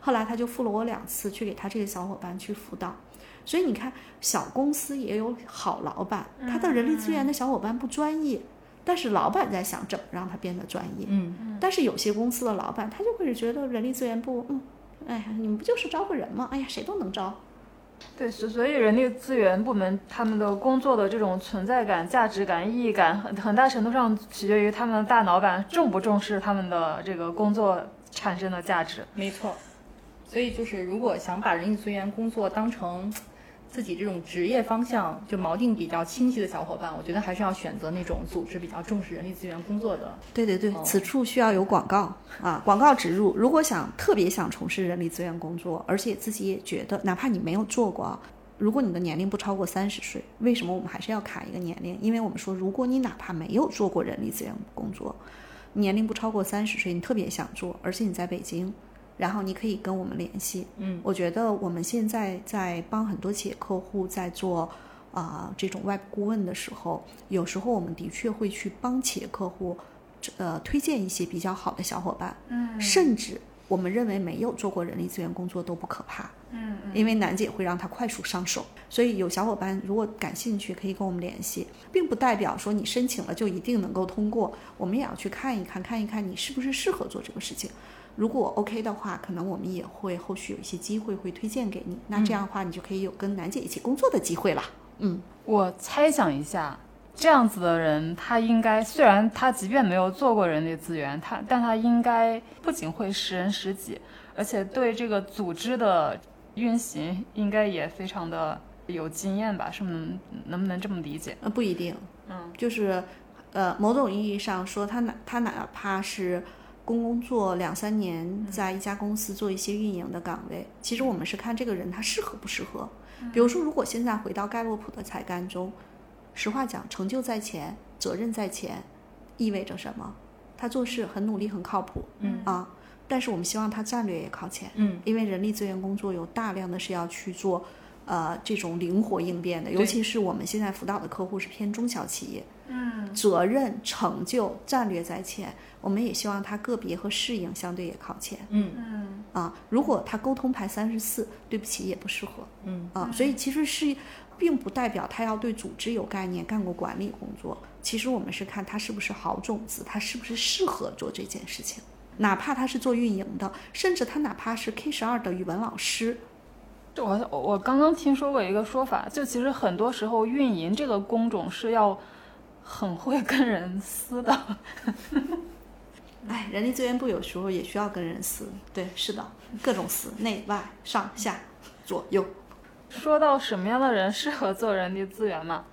后来她就付了我两次去给她这个小伙伴去辅导。所以你看，小公司也有好老板，他的人力资源的小伙伴不专业，但是老板在想怎么让他变得专业。嗯。但是有些公司的老板，他就会觉得人力资源部，嗯，哎呀，你们不就是招个人吗？哎呀，谁都能招。对，所所以人力资源部门他们的工作的这种存在感、价值感、意义感，很很大程度上取决于他们的大老板重不重视他们的这个工作产生的价值。没错，所以就是如果想把人力资源工作当成。自己这种职业方向就锚定比较清晰的小伙伴，我觉得还是要选择那种组织比较重视人力资源工作的。对对对，此处需要有广告啊，广告植入。如果想特别想从事人力资源工作，而且自己也觉得，哪怕你没有做过，如果你的年龄不超过三十岁，为什么我们还是要卡一个年龄？因为我们说，如果你哪怕没有做过人力资源工作，年龄不超过三十岁，你特别想做，而且你在北京。然后你可以跟我们联系，嗯，我觉得我们现在在帮很多企业客户在做啊这种外部顾问的时候，有时候我们的确会去帮企业客户，呃推荐一些比较好的小伙伴，嗯，甚至我们认为没有做过人力资源工作都不可怕，嗯，因为楠姐会让他快速上手，所以有小伙伴如果感兴趣可以跟我们联系，并不代表说你申请了就一定能够通过，我们也要去看一看，看一看你是不是适合做这个事情。如果 OK 的话，可能我们也会后续有一些机会会推荐给你。那这样的话，你就可以有跟楠姐一起工作的机会了。嗯，我猜想一下，这样子的人，他应该虽然他即便没有做过人力资源，他但他应该不仅会识人识己，而且对这个组织的运行应该也非常的有经验吧？是不能能不能这么理解？呃，不一定。嗯，就是呃，某种意义上说，他哪他哪怕是。工作两三年，在一家公司做一些运营的岗位，其实我们是看这个人他适合不适合。比如说，如果现在回到盖洛普的才干中，实话讲，成就在前，责任在前，意味着什么？他做事很努力，很靠谱，嗯。啊，但是我们希望他战略也靠前，嗯，因为人力资源工作有大量的是要去做，呃，这种灵活应变的，尤其是我们现在辅导的客户是偏中小企业，嗯，责任、成就、战略在前。我们也希望他个别和适应相对也靠前。嗯嗯啊，如果他沟通排三十四，对不起也不适合。嗯啊，所以其实是，并不代表他要对组织有概念，干过管理工作。其实我们是看他是不是好种子，他是不是适合做这件事情。哪怕他是做运营的，甚至他哪怕是 K 十二的语文老师。我我刚刚听说过一个说法，就其实很多时候运营这个工种是要很会跟人撕的。哎，人力资源部有时候也需要跟人撕，对，是的，各种撕，内外上下左右。说到什么样的人适合做人力资源嘛，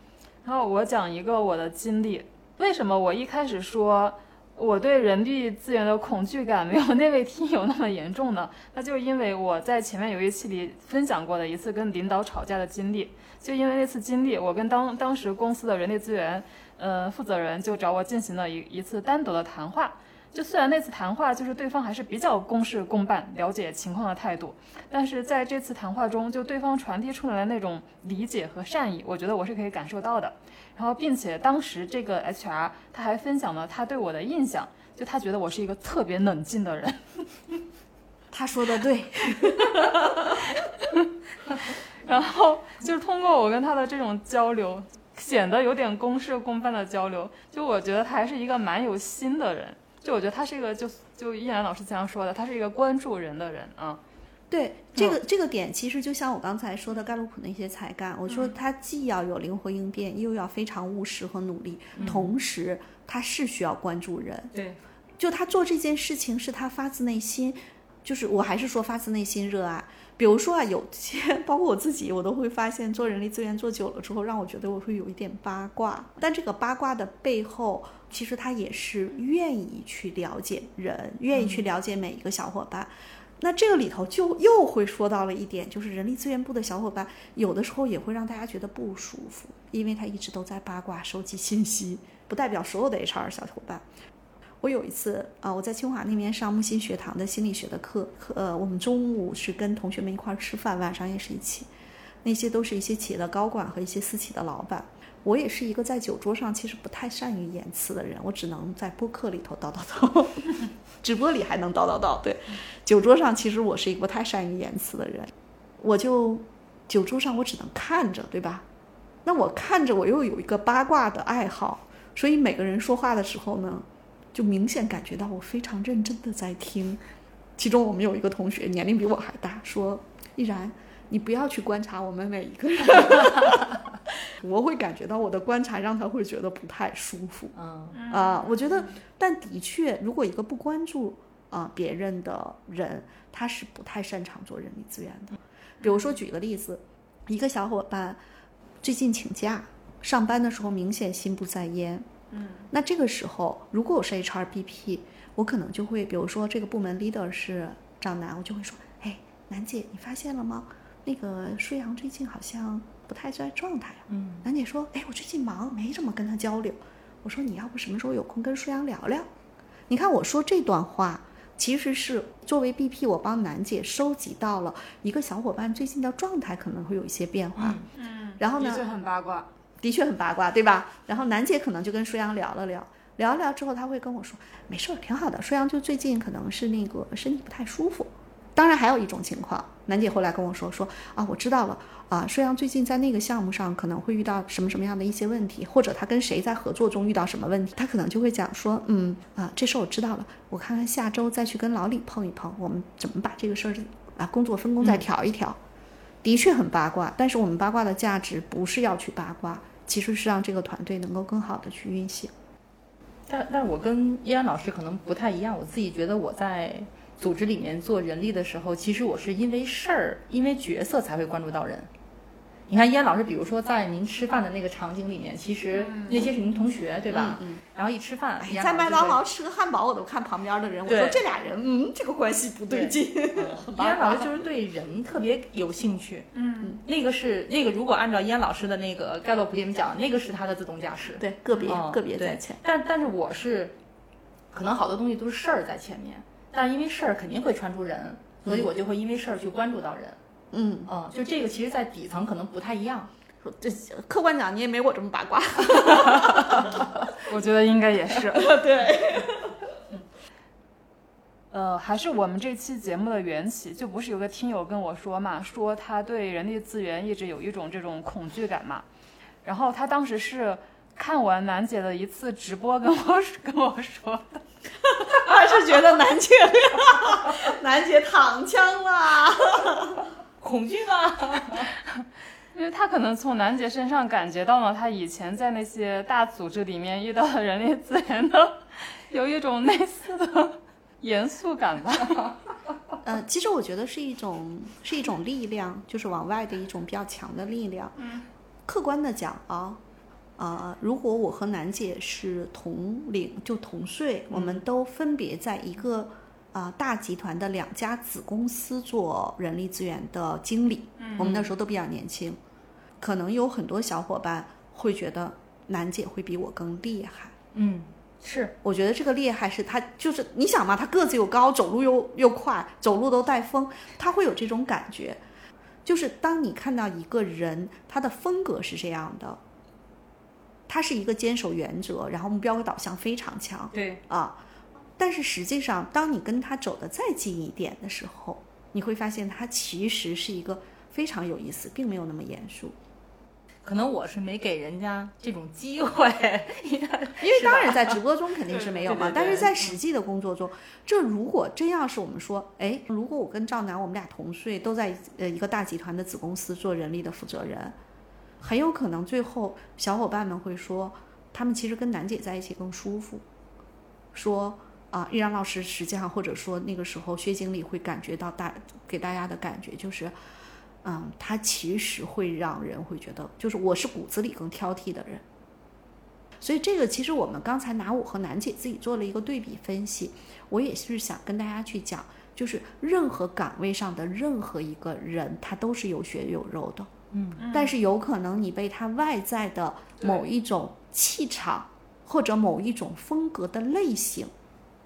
然后我讲一个我的经历。为什么我一开始说我对人力资源的恐惧感没有那位听友那么严重呢？那就因为我在前面有一期里分享过的一次跟领导吵架的经历。就因为那次经历，我跟当当时公司的人力资源呃负责人就找我进行了一一次单独的谈话。就虽然那次谈话就是对方还是比较公事公办、了解情况的态度，但是在这次谈话中，就对方传递出来的那种理解和善意，我觉得我是可以感受到的。然后，并且当时这个 HR 他还分享了他对我的印象，就他觉得我是一个特别冷静的人。他说的对。然后就是通过我跟他的这种交流，显得有点公事公办的交流。就我觉得他还是一个蛮有心的人。就我觉得他是一个，就就依然老师经常说的，他是一个关注人的人啊。对这个这个点，其实就像我刚才说的盖洛普那些才干，我说他既要有灵活应变，又要非常务实和努力，同时他是需要关注人。对，就他做这件事情是他发自内心，就是我还是说发自内心热爱。比如说啊，有些包括我自己，我都会发现做人力资源做久了之后，让我觉得我会有一点八卦。但这个八卦的背后，其实他也是愿意去了解人，愿意去了解每一个小伙伴。那这个里头就又会说到了一点，就是人力资源部的小伙伴有的时候也会让大家觉得不舒服，因为他一直都在八卦收集信息，不代表所有的 HR 小伙伴。我有一次啊，我在清华那边上木心学堂的心理学的课，呃，我们中午是跟同学们一块儿吃饭，晚上也是一起，那些都是一些企业的高管和一些私企的老板。我也是一个在酒桌上其实不太善于言辞的人，我只能在播客里头叨叨叨，直播里还能叨叨叨。对，酒桌上其实我是一个不太善于言辞的人，我就酒桌上我只能看着，对吧？那我看着我又有一个八卦的爱好，所以每个人说话的时候呢，就明显感觉到我非常认真的在听。其中我们有一个同学年龄比我还大，说依然。你不要去观察我们每一个人，我会感觉到我的观察让他会觉得不太舒服。嗯啊，我觉得，但的确，如果一个不关注啊别人的人，他是不太擅长做人力资源的。比如说，举个例子，一个小伙伴最近请假，上班的时候明显心不在焉。嗯，那这个时候，如果我是 HRBP，我可能就会，比如说这个部门 leader 是张楠，我就会说，哎，楠姐，你发现了吗？那个舒阳最近好像不太在状态啊。嗯，楠姐说：“哎，我最近忙，没怎么跟他交流。”我说：“你要不什么时候有空跟舒阳聊聊？”你看我说这段话，其实是作为 BP，我帮楠姐收集到了一个小伙伴最近的状态可能会有一些变化。嗯，然后呢的确很八卦。的确很八卦，对吧？然后楠姐可能就跟舒阳聊了聊，聊了聊之后，他会跟我说：“没事儿，挺好的。”舒阳就最近可能是那个身体不太舒服。当然还有一种情况，楠姐后来跟我说说啊，我知道了啊，舒阳最近在那个项目上可能会遇到什么什么样的一些问题，或者他跟谁在合作中遇到什么问题，他可能就会讲说，嗯啊，这事儿我知道了，我看看下周再去跟老李碰一碰，我们怎么把这个事儿啊工作分工再调一调。的确很八卦，但是我们八卦的价值不是要去八卦，其实是让这个团队能够更好的去运行。但但我跟依然老师可能不太一样，我自己觉得我在。组织里面做人力的时候，其实我是因为事儿、因为角色才会关注到人。你看，燕老师，比如说在您吃饭的那个场景里面，其实那些是您同学，对吧？嗯。然后一吃饭，在麦当劳吃个汉堡，我都看旁边的人，我说这俩人，嗯，这个关系不对劲。燕老师就是对人特别有兴趣。嗯。那个是那个，如果按照燕老师的那个盖洛普里面讲，那个是他的自动驾驶。对，个别个别在前。但但是我是，可能好多东西都是事儿在前面。但是因为事儿肯定会传出人，所以我就会因为事儿去关注到人。嗯嗯，就这个其实，在底层可能不太一样。这客观讲，你也没我这么八卦。我觉得应该也是。对。呃，还是我们这期节目的缘起，就不是有个听友跟我说嘛，说他对人力资源一直有一种这种恐惧感嘛。然后他当时是看完楠姐的一次直播跟我跟我说的。他是觉得楠姐，楠姐躺枪了，恐惧吗？因为他可能从楠姐身上感觉到了他以前在那些大组织里面遇到的人力资源的，有一种类似的严肃感吧。呃，其实我觉得是一种是一种力量，就是往外的一种比较强的力量。嗯，客观的讲啊。啊，如果我和楠姐是同龄，就同岁，我们都分别在一个啊大集团的两家子公司做人力资源的经理，我们那时候都比较年轻，可能有很多小伙伴会觉得楠姐会比我更厉害。嗯，是，我觉得这个厉害是她就是你想嘛，她个子又高，走路又又快，走路都带风，她会有这种感觉，就是当你看到一个人，他的风格是这样的。他是一个坚守原则，然后目标导向非常强。对啊，但是实际上，当你跟他走得再近一点的时候，你会发现他其实是一个非常有意思，并没有那么严肃。可能我是没给人家这种机会，因为当然在直播中肯定是没有嘛，对对对但是在实际的工作中，这如果真要是我们说，哎，如果我跟赵楠我们俩同岁，都在呃一个大集团的子公司做人力的负责人，很有可能最后小伙伴们会说，他们其实跟楠姐在一起更舒服，说啊，易然老师实际上或者说那个时候薛经理会感觉到大给大家的感觉就是。嗯，他其实会让人会觉得，就是我是骨子里更挑剔的人，所以这个其实我们刚才拿我和楠姐自己做了一个对比分析，我也是想跟大家去讲，就是任何岗位上的任何一个人，他都是有血有肉的，嗯，但是有可能你被他外在的某一种气场或者某一种风格的类型，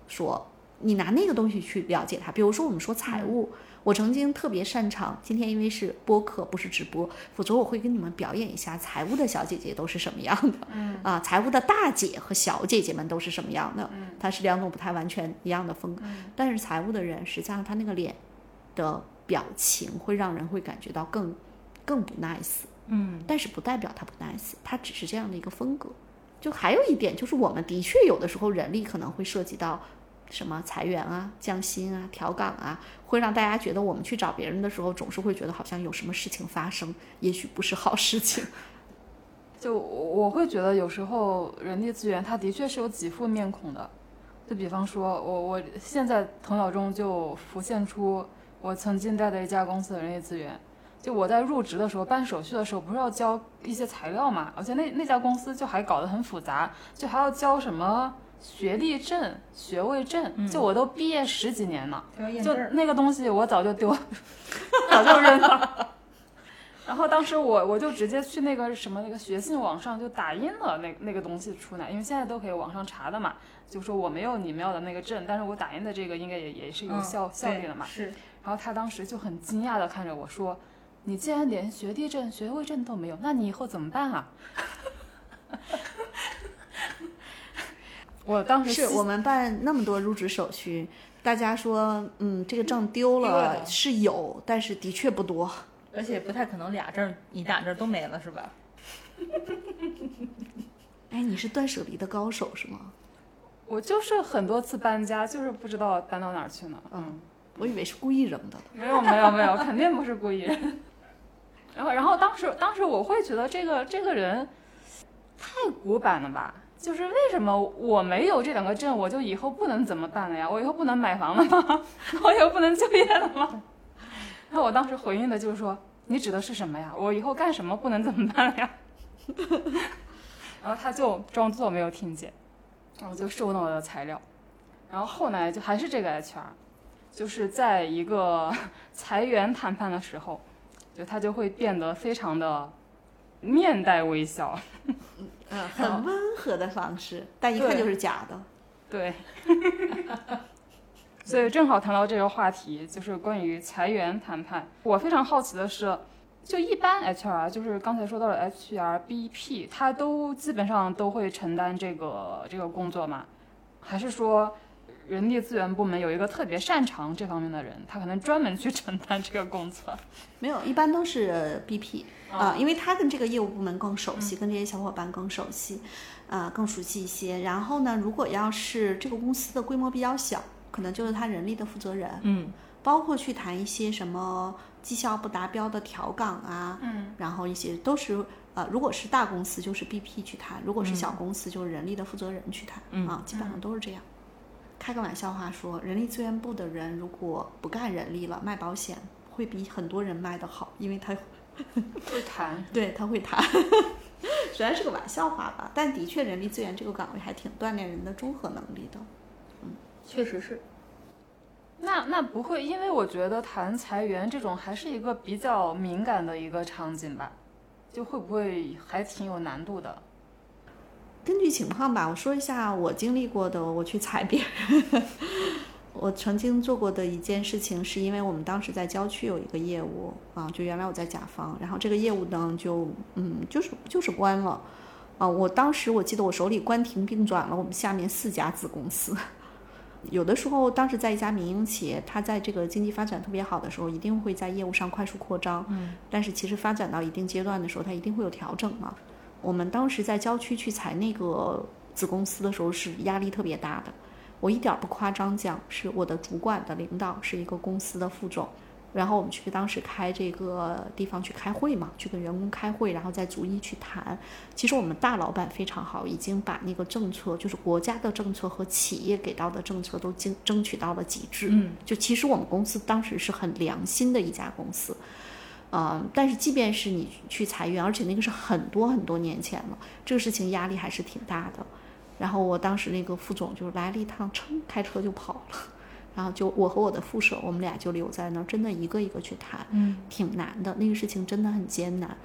说你拿那个东西去了解他，比如说我们说财务。我曾经特别擅长，今天因为是播客不是直播，否则我会跟你们表演一下财务的小姐姐都是什么样的。嗯啊，财务的大姐和小姐姐们都是什么样的？嗯它是两种不太完全一样的风格。嗯但是财务的人，实际上他那个脸的表情会让人会感觉到更更不 nice。嗯，但是不代表他不 nice，他只是这样的一个风格。就还有一点，就是我们的确有的时候人力可能会涉及到什么裁员啊、降薪啊、调岗啊，会让大家觉得我们去找别人的时候，总是会觉得好像有什么事情发生，也许不是好事情。就我会觉得有时候人力资源它的确是有几副面孔的，就比方说我我现在头脑中就浮现出我曾经在的一家公司的人力资源，就我在入职的时候办手续的时候，不是要交一些材料嘛，而且那那家公司就还搞得很复杂，就还要交什么学历证、学位证，就我都毕业十几年了。就那个东西我早就丢，早就扔了。然后当时我我就直接去那个什么那个学信网上就打印了那那个东西出来，因为现在都可以网上查的嘛。就说我没有你们要的那个证，但是我打印的这个应该也也是有效、效力的嘛。是，然后他当时就很惊讶的看着我说：“你既然连学历证、学位证都没有，那你以后怎么办啊？” 我当时是我们办那么多入职手续，大家说，嗯，这个证丢丢了了是有，但是的确不多。而且不太可能俩证儿你俩证都没了是吧？哎，你是断舍离的高手是吗？我就是很多次搬家，就是不知道搬到哪儿去呢。嗯，我以为是故意扔的。没有没有没有，肯定不是故意。然后然后当时当时我会觉得这个这个人太古板了吧？就是为什么我没有这两个证，我就以后不能怎么办了呀？我以后不能买房了吗？我以后不能就业了吗？然后我当时回应的就是说，你指的是什么呀？我以后干什么不能怎么办了呀？然后他就装作没有听见，然后就收了我的材料。然后后来就还是这个 HR，就是在一个裁员谈判的时候，就他就会变得非常的面带微笑。嗯，很温和的方式，但一看就是假的。对，所以正好谈到这个话题，就是关于裁员谈判。我非常好奇的是，就一般 HR，就是刚才说到的 HR、BP，他都基本上都会承担这个这个工作吗？还是说人力资源部门有一个特别擅长这方面的人，他可能专门去承担这个工作？没有，一般都是 BP 啊、哦因为他跟这个业务部门更熟悉，跟这些小伙伴更熟悉，啊、更熟悉一些。然后呢，如果要是这个公司的规模比较小，可能就是他人力的负责人，嗯，包括去谈一些什么绩效不达标的调岗啊，嗯，然后一些都是呃，如果是大公司就是 BP 去谈，如果是小公司就是人力的负责人去谈，嗯啊，基本上都是这样。开个玩笑话说，人力资源部的人如果不干人力了，卖保险会比很多人卖的好，因为他会谈。对他会谈。虽然是个玩笑话吧，但的确人力资源这个岗位还挺锻炼人的综合能力的。嗯确实是。那那不会，因为我觉得谈裁员这种还是一个比较敏感的一个场景吧，就会不会还挺有难度的？根据情况吧，我说一下我经历过的，我去踩别人。我曾经做过的一件事情，是因为我们当时在郊区有一个业务啊，就原来我在甲方，然后这个业务呢就嗯就是就是关了啊。我当时我记得我手里关停并转了我们下面四家子公司，有的时候，当时在一家民营企业，它在这个经济发展特别好的时候，一定会在业务上快速扩张。嗯，但是其实发展到一定阶段的时候，它一定会有调整嘛。我们当时在郊区去采那个子公司的时候，是压力特别大的。我一点不夸张讲，是我的主管的领导是一个公司的副总。然后我们去当时开这个地方去开会嘛，去跟员工开会，然后再逐一去谈。其实我们大老板非常好，已经把那个政策，就是国家的政策和企业给到的政策都争争取到了极致。嗯，就其实我们公司当时是很良心的一家公司，嗯，但是即便是你去裁员，而且那个是很多很多年前了，这个事情压力还是挺大的。然后我当时那个副总就来了一趟，噌开车就跑了。然后就我和我的副手，我们俩就留在那儿，真的一个一个去谈，嗯，挺难的，那个事情真的很艰难，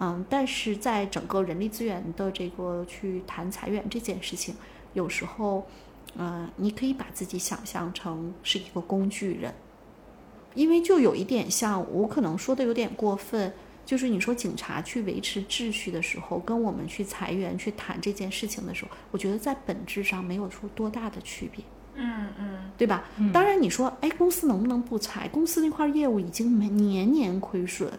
嗯，但是在整个人力资源的这个去谈裁员这件事情，有时候，嗯，你可以把自己想象成是一个工具人，因为就有一点像我可能说的有点过分，就是你说警察去维持秩序的时候，跟我们去裁员去谈这件事情的时候，我觉得在本质上没有说多大的区别。嗯嗯，对吧？当然，你说，哎，公司能不能不裁？公司那块业务已经每年年亏损，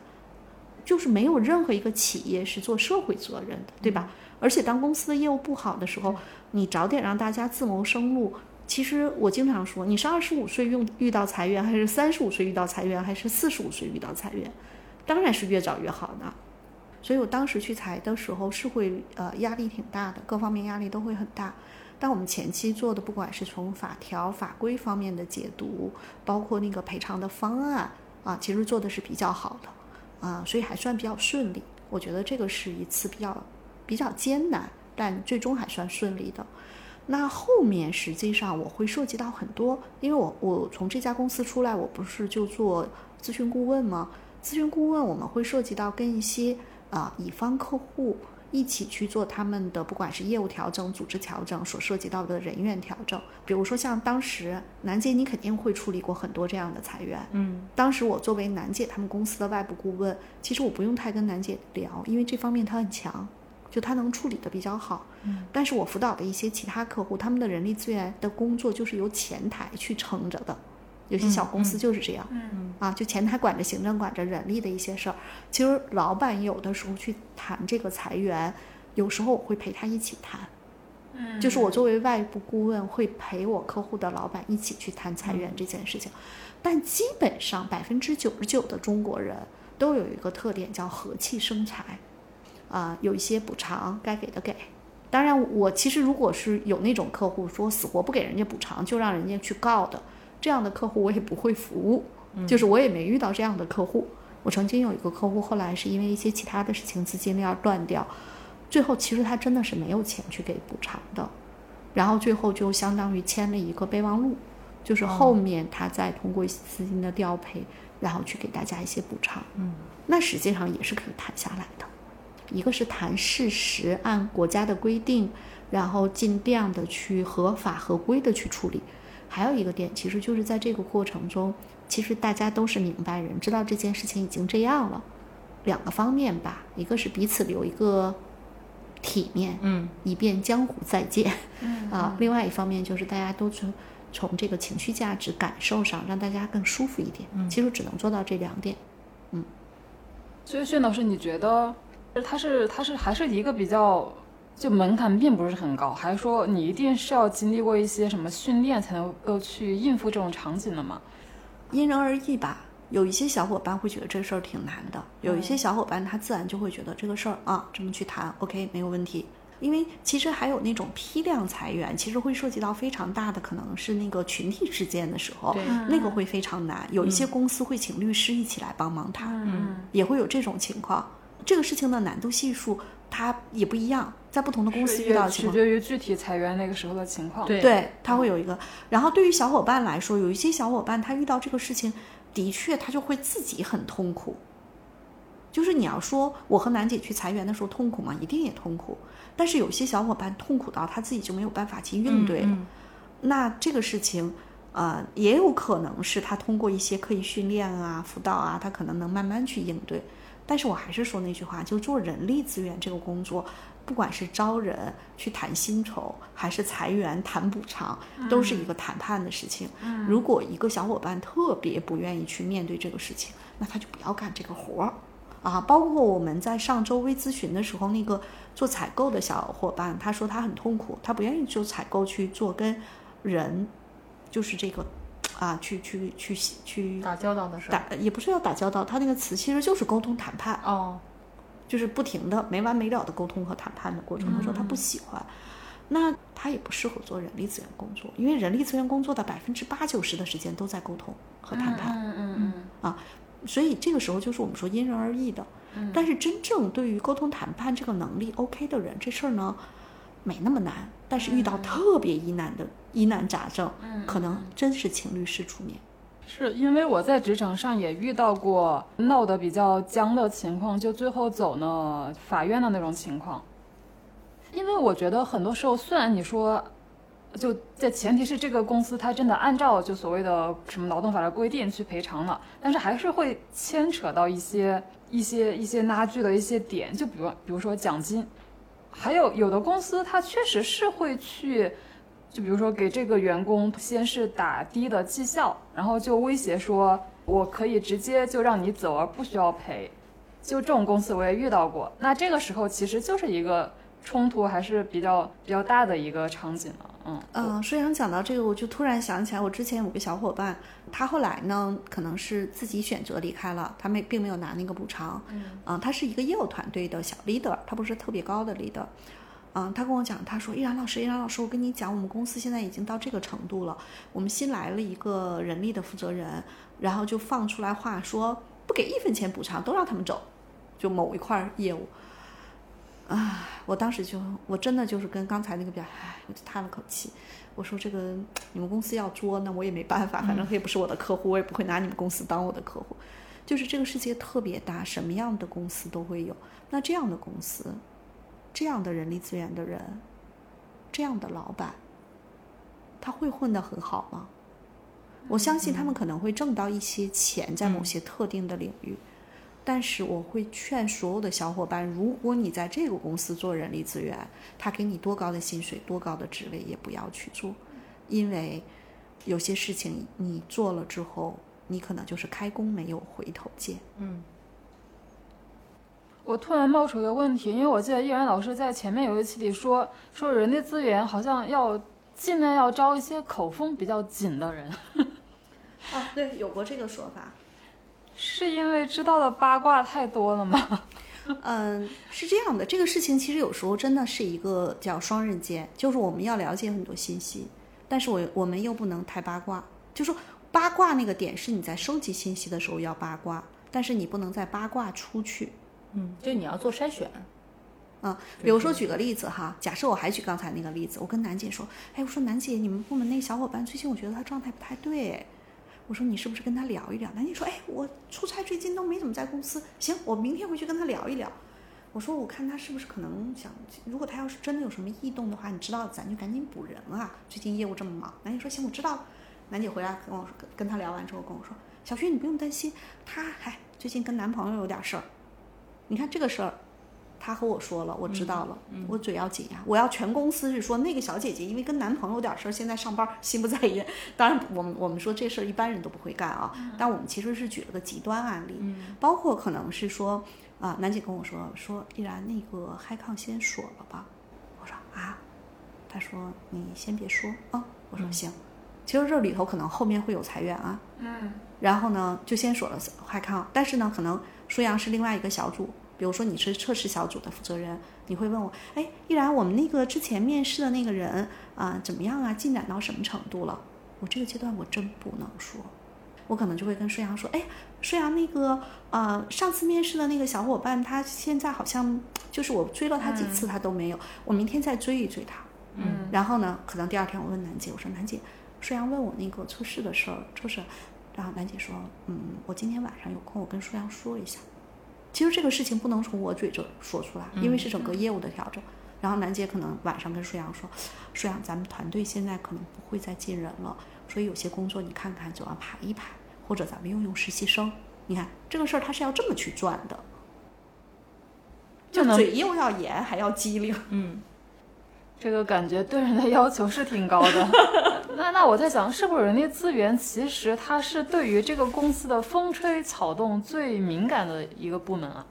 就是没有任何一个企业是做社会责任的，对吧？而且，当公司的业务不好的时候，你早点让大家自谋生路。其实我经常说，你是二十五岁用遇到裁员，还是三十五岁遇到裁员，还是四十五岁遇到裁员？当然是越早越好呢。所以我当时去裁的时候，是会呃压力挺大的，各方面压力都会很大。但我们前期做的，不管是从法条法规方面的解读，包括那个赔偿的方案啊，其实做的是比较好的啊，所以还算比较顺利。我觉得这个是一次比较比较艰难，但最终还算顺利的。那后面实际上我会涉及到很多，因为我我从这家公司出来，我不是就做咨询顾问吗？咨询顾问我们会涉及到跟一些啊乙方客户。一起去做他们的，不管是业务调整、组织调整所涉及到的人员调整。比如说，像当时楠姐，你肯定会处理过很多这样的裁员。嗯，当时我作为楠姐他们公司的外部顾问，其实我不用太跟楠姐聊，因为这方面她很强，就他能处理的比较好。嗯，但是我辅导的一些其他客户，他们的人力资源的工作就是由前台去撑着的。有些小公司就是这样，嗯啊，就前台管着行政、管着人力的一些事儿。其实老板有的时候去谈这个裁员，有时候我会陪他一起谈，嗯，就是我作为外部顾问会陪我客户的老板一起去谈裁员这件事情。但基本上百分之九十九的中国人都有一个特点叫和气生财，啊，有一些补偿该给的给。当然，我其实如果是有那种客户说死活不给人家补偿，就让人家去告的。这样的客户我也不会服务，就是我也没遇到这样的客户。我曾经有一个客户，后来是因为一些其他的事情资金链断掉，最后其实他真的是没有钱去给补偿的，然后最后就相当于签了一个备忘录，就是后面他再通过资金的调配，然后去给大家一些补偿。嗯，那实际上也是可以谈下来的，一个是谈事实，按国家的规定，然后尽量的去合法合规的去处理。还有一个点，其实就是在这个过程中，其实大家都是明白人，知道这件事情已经这样了。两个方面吧，一个是彼此留一个体面，嗯，以便江湖再见，嗯啊。另外一方面就是大家都从从这个情绪价值感受上让大家更舒服一点。嗯其实只能做到这两点。嗯所以薛老师，你觉得他是它是还是一个比较就门槛并不是很高，还是说你一定是要经历过一些什么训练才能够去应付这种场景的吗？因人而异吧。有一些小伙伴会觉得这事儿挺难的，有一些小伙伴他自然就会觉得这个事儿啊，这么去谈，OK 没有问题。因为其实还有那种批量裁员，其实会涉及到非常大的，可能是那个群体之间的时候，那个会非常难。有一些公司会请律师一起来帮忙谈，嗯也会有这种情况。这个事情的难度系数它也不一样，在不同的公司遇到的情况。取决于具体裁员那个时候的情况。对对，他会有一个。然后对于小伙伴来说，有一些小伙伴他遇到这个事情，的确他就会自己很痛苦。就是你要说我和楠姐去裁员的时候痛苦吗？一定也痛苦。但是有些小伙伴痛苦到他自己就没有办法去应对了。嗯那这个事情，呃，也有可能是他通过一些刻意训练啊、辅导啊，他可能能慢慢去应对。但是我还是说那句话，就做人力资源这个工作，不管是招人去谈薪酬，还是裁员谈补偿，都是一个谈判的事情。如果一个小伙伴特别不愿意去面对这个事情，那他就不要干这个活儿。啊，包括我们在上周微咨询的时候，那个做采购的小伙伴，他说他很痛苦，他不愿意做采购去做跟人，就是这个啊，去去去去打交道的事儿。打，也不是要打交道，他那个词其实就是沟通谈判，哦，就是不停的没完没了的沟通和谈判的过程。他说他不喜欢，那他也不适合做人力资源工作，因为人力资源工作的百分之八九十的时间都在沟通和谈判。嗯嗯嗯啊所以这个时候就是我们说因人而异的。但是真正对于沟通谈判这个能力 OK 的人，这事儿呢没那么难。但是遇到特别疑难的疑难杂症，可能真是请律师出面。是因为我在职场上也遇到过闹得比较僵的情况，就最后走呢法院的那种情况。因为我觉得很多时候，虽然你说，就在前提是这个公司它真的按照就所谓的什么劳动法的规定去赔偿了，但是还是会牵扯到一些一些一些拉锯的一些点，就比如比如说奖金，还有有的公司它确实是会去。就比如说给这个员工先是打低的绩效，然后就威胁说，我可以直接就让你走，而不需要赔。就这种公司我也遇到过。那这个时候其实就是一个冲突还是比较比较大的一个场景了。嗯嗯，舒阳讲到这个，我就突然想起来，我之前有个小伙伴，他后来呢，可能是自己选择离开了，他没并没有拿那个补偿。嗯啊，他是一个业务团队的小 leader，他不是特别高的 leader。嗯，他跟我讲，他说：“依然老师，依然老师，我跟你讲，我们公司现在已经到这个程度了，我们新来了一个人力的负责人，然后就放出来话说，不给一分钱补偿，都让他们走，就某一块业务。”啊，我当时就，我真的就是跟刚才那个比较，唉，我就叹了口气。我说这个你们公司要捉，那我也没办法，反正他也不是我的客户，我也不会拿你们公司当我的客户。就是这个世界特别大，什么样的公司都会有。那这样的公司。这样的人力资源的人，这样的老板，他会混得很好吗？我相信他们可能会挣到一些钱，在某些特定的领域。但是我会劝所有的小伙伴，如果你在这个公司做人力资源，他给你多高的薪水、多高的职位，也不要去做，因为有些事情你做了之后，你可能就是开弓没有回头箭。嗯。我突然冒出一个问题，因为我记得易然老师在前面有一期里说，说人力资源好像要尽量要招一些口风比较紧的人。啊，对，有过这个说法。是因为知道的八卦太多了吗？嗯，是这样的，这个事情其实有时候真的是一个叫双刃剑，就是我们要了解很多信息，但是我我们又不能太八卦。就说八卦那个点是你在收集信息的时候要八卦，但是你不能再八卦出去。嗯，就你要做筛选。嗯，比如说举个例子哈，假设我还举刚才那个例子，我跟楠姐说，哎，我说楠姐，你们部门那小伙伴最近我觉得他状态不太对，我说你是不是跟他聊一聊？南姐说，哎，我出差最近都没怎么在公司，行，我明天回去跟他聊一聊。我说我看他是不是可能想，如果他要是真的有什么异动的话，你知道咱就赶紧补人啊，最近业务这么忙。南姐说行，我知道了。楠姐回来跟我说，跟他聊完之后跟我说，小薛你不用担心，他还最近跟男朋友有点事儿。你看这个事儿，他和我说了，我知道了，我嘴要紧呀。我要全公司是说那个小姐姐因为跟男朋友有点事儿，现在上班心不在焉。当然，我们我们说这事儿一般人都不会干啊。但我们其实是举了个极端案例，包括可能是说啊，楠姐跟我说说，依然那个嗨抗先锁了吧？我说啊，他说你先别说啊。我说行。其实这里头可能后面会有裁员啊。嗯。然后呢，就先锁了嗨抗，但是呢，可能。舒阳是另外一个小组，比如说你是测试小组的负责人，你会问我，哎，依然我们那个之前面试的那个人啊，怎么样啊？进展到什么程度了？我这个阶段我真不能说，我可能就会跟舒阳说，哎，舒阳那个呃，上次面试的那个小伙伴，他现在好像就是我追了他几次，他都没有，我明天再追一追他。嗯。然后呢，可能第二天我问楠姐，我说楠姐，舒阳问我那个测试的事儿，测试。然后楠姐说：“嗯，我今天晚上有空，我跟舒阳说一下。其实这个事情不能从我嘴这说出来，因为是整个业务的调整。然后楠姐可能晚上跟舒阳说：‘舒阳，咱们团队现在可能不会再进人了，所以有些工作你看看就要排一排，或者咱们用用实习生。’你看这个事儿他是要这么去转的。就嘴又要严还要机灵。嗯，这个感觉对人的要求是挺高的。那那我在想，是不是人力资源其实它是对于这个公司的风吹草动最敏感的一个部门啊？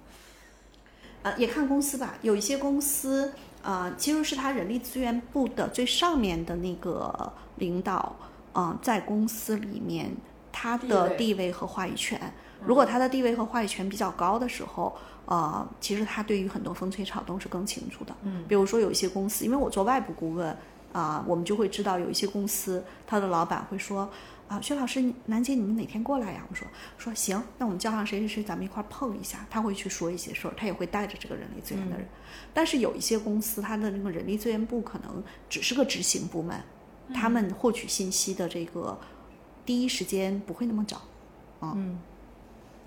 呃，也看公司吧，有一些公司，呃，其实是他人力资源部的最上面的那个领导，嗯、在公司里面他的地位和话语权，如果他的地位和话语权比较高的时候，呃，其实他对于很多风吹草动是更清楚的。嗯，比如说有一些公司，因为我做外部顾问啊、我们就会知道有一些公司，他的老板会说。啊，薛老师，楠姐，你们哪天过来呀？我说说行，那我们叫上谁谁谁，咱们一块儿碰一下。他会去说一些事儿，他也会带着这个人力资源的人。但是有一些公司，他的那个人力资源部可能只是个执行部门，他们获取信息的这个第一时间不会那么早。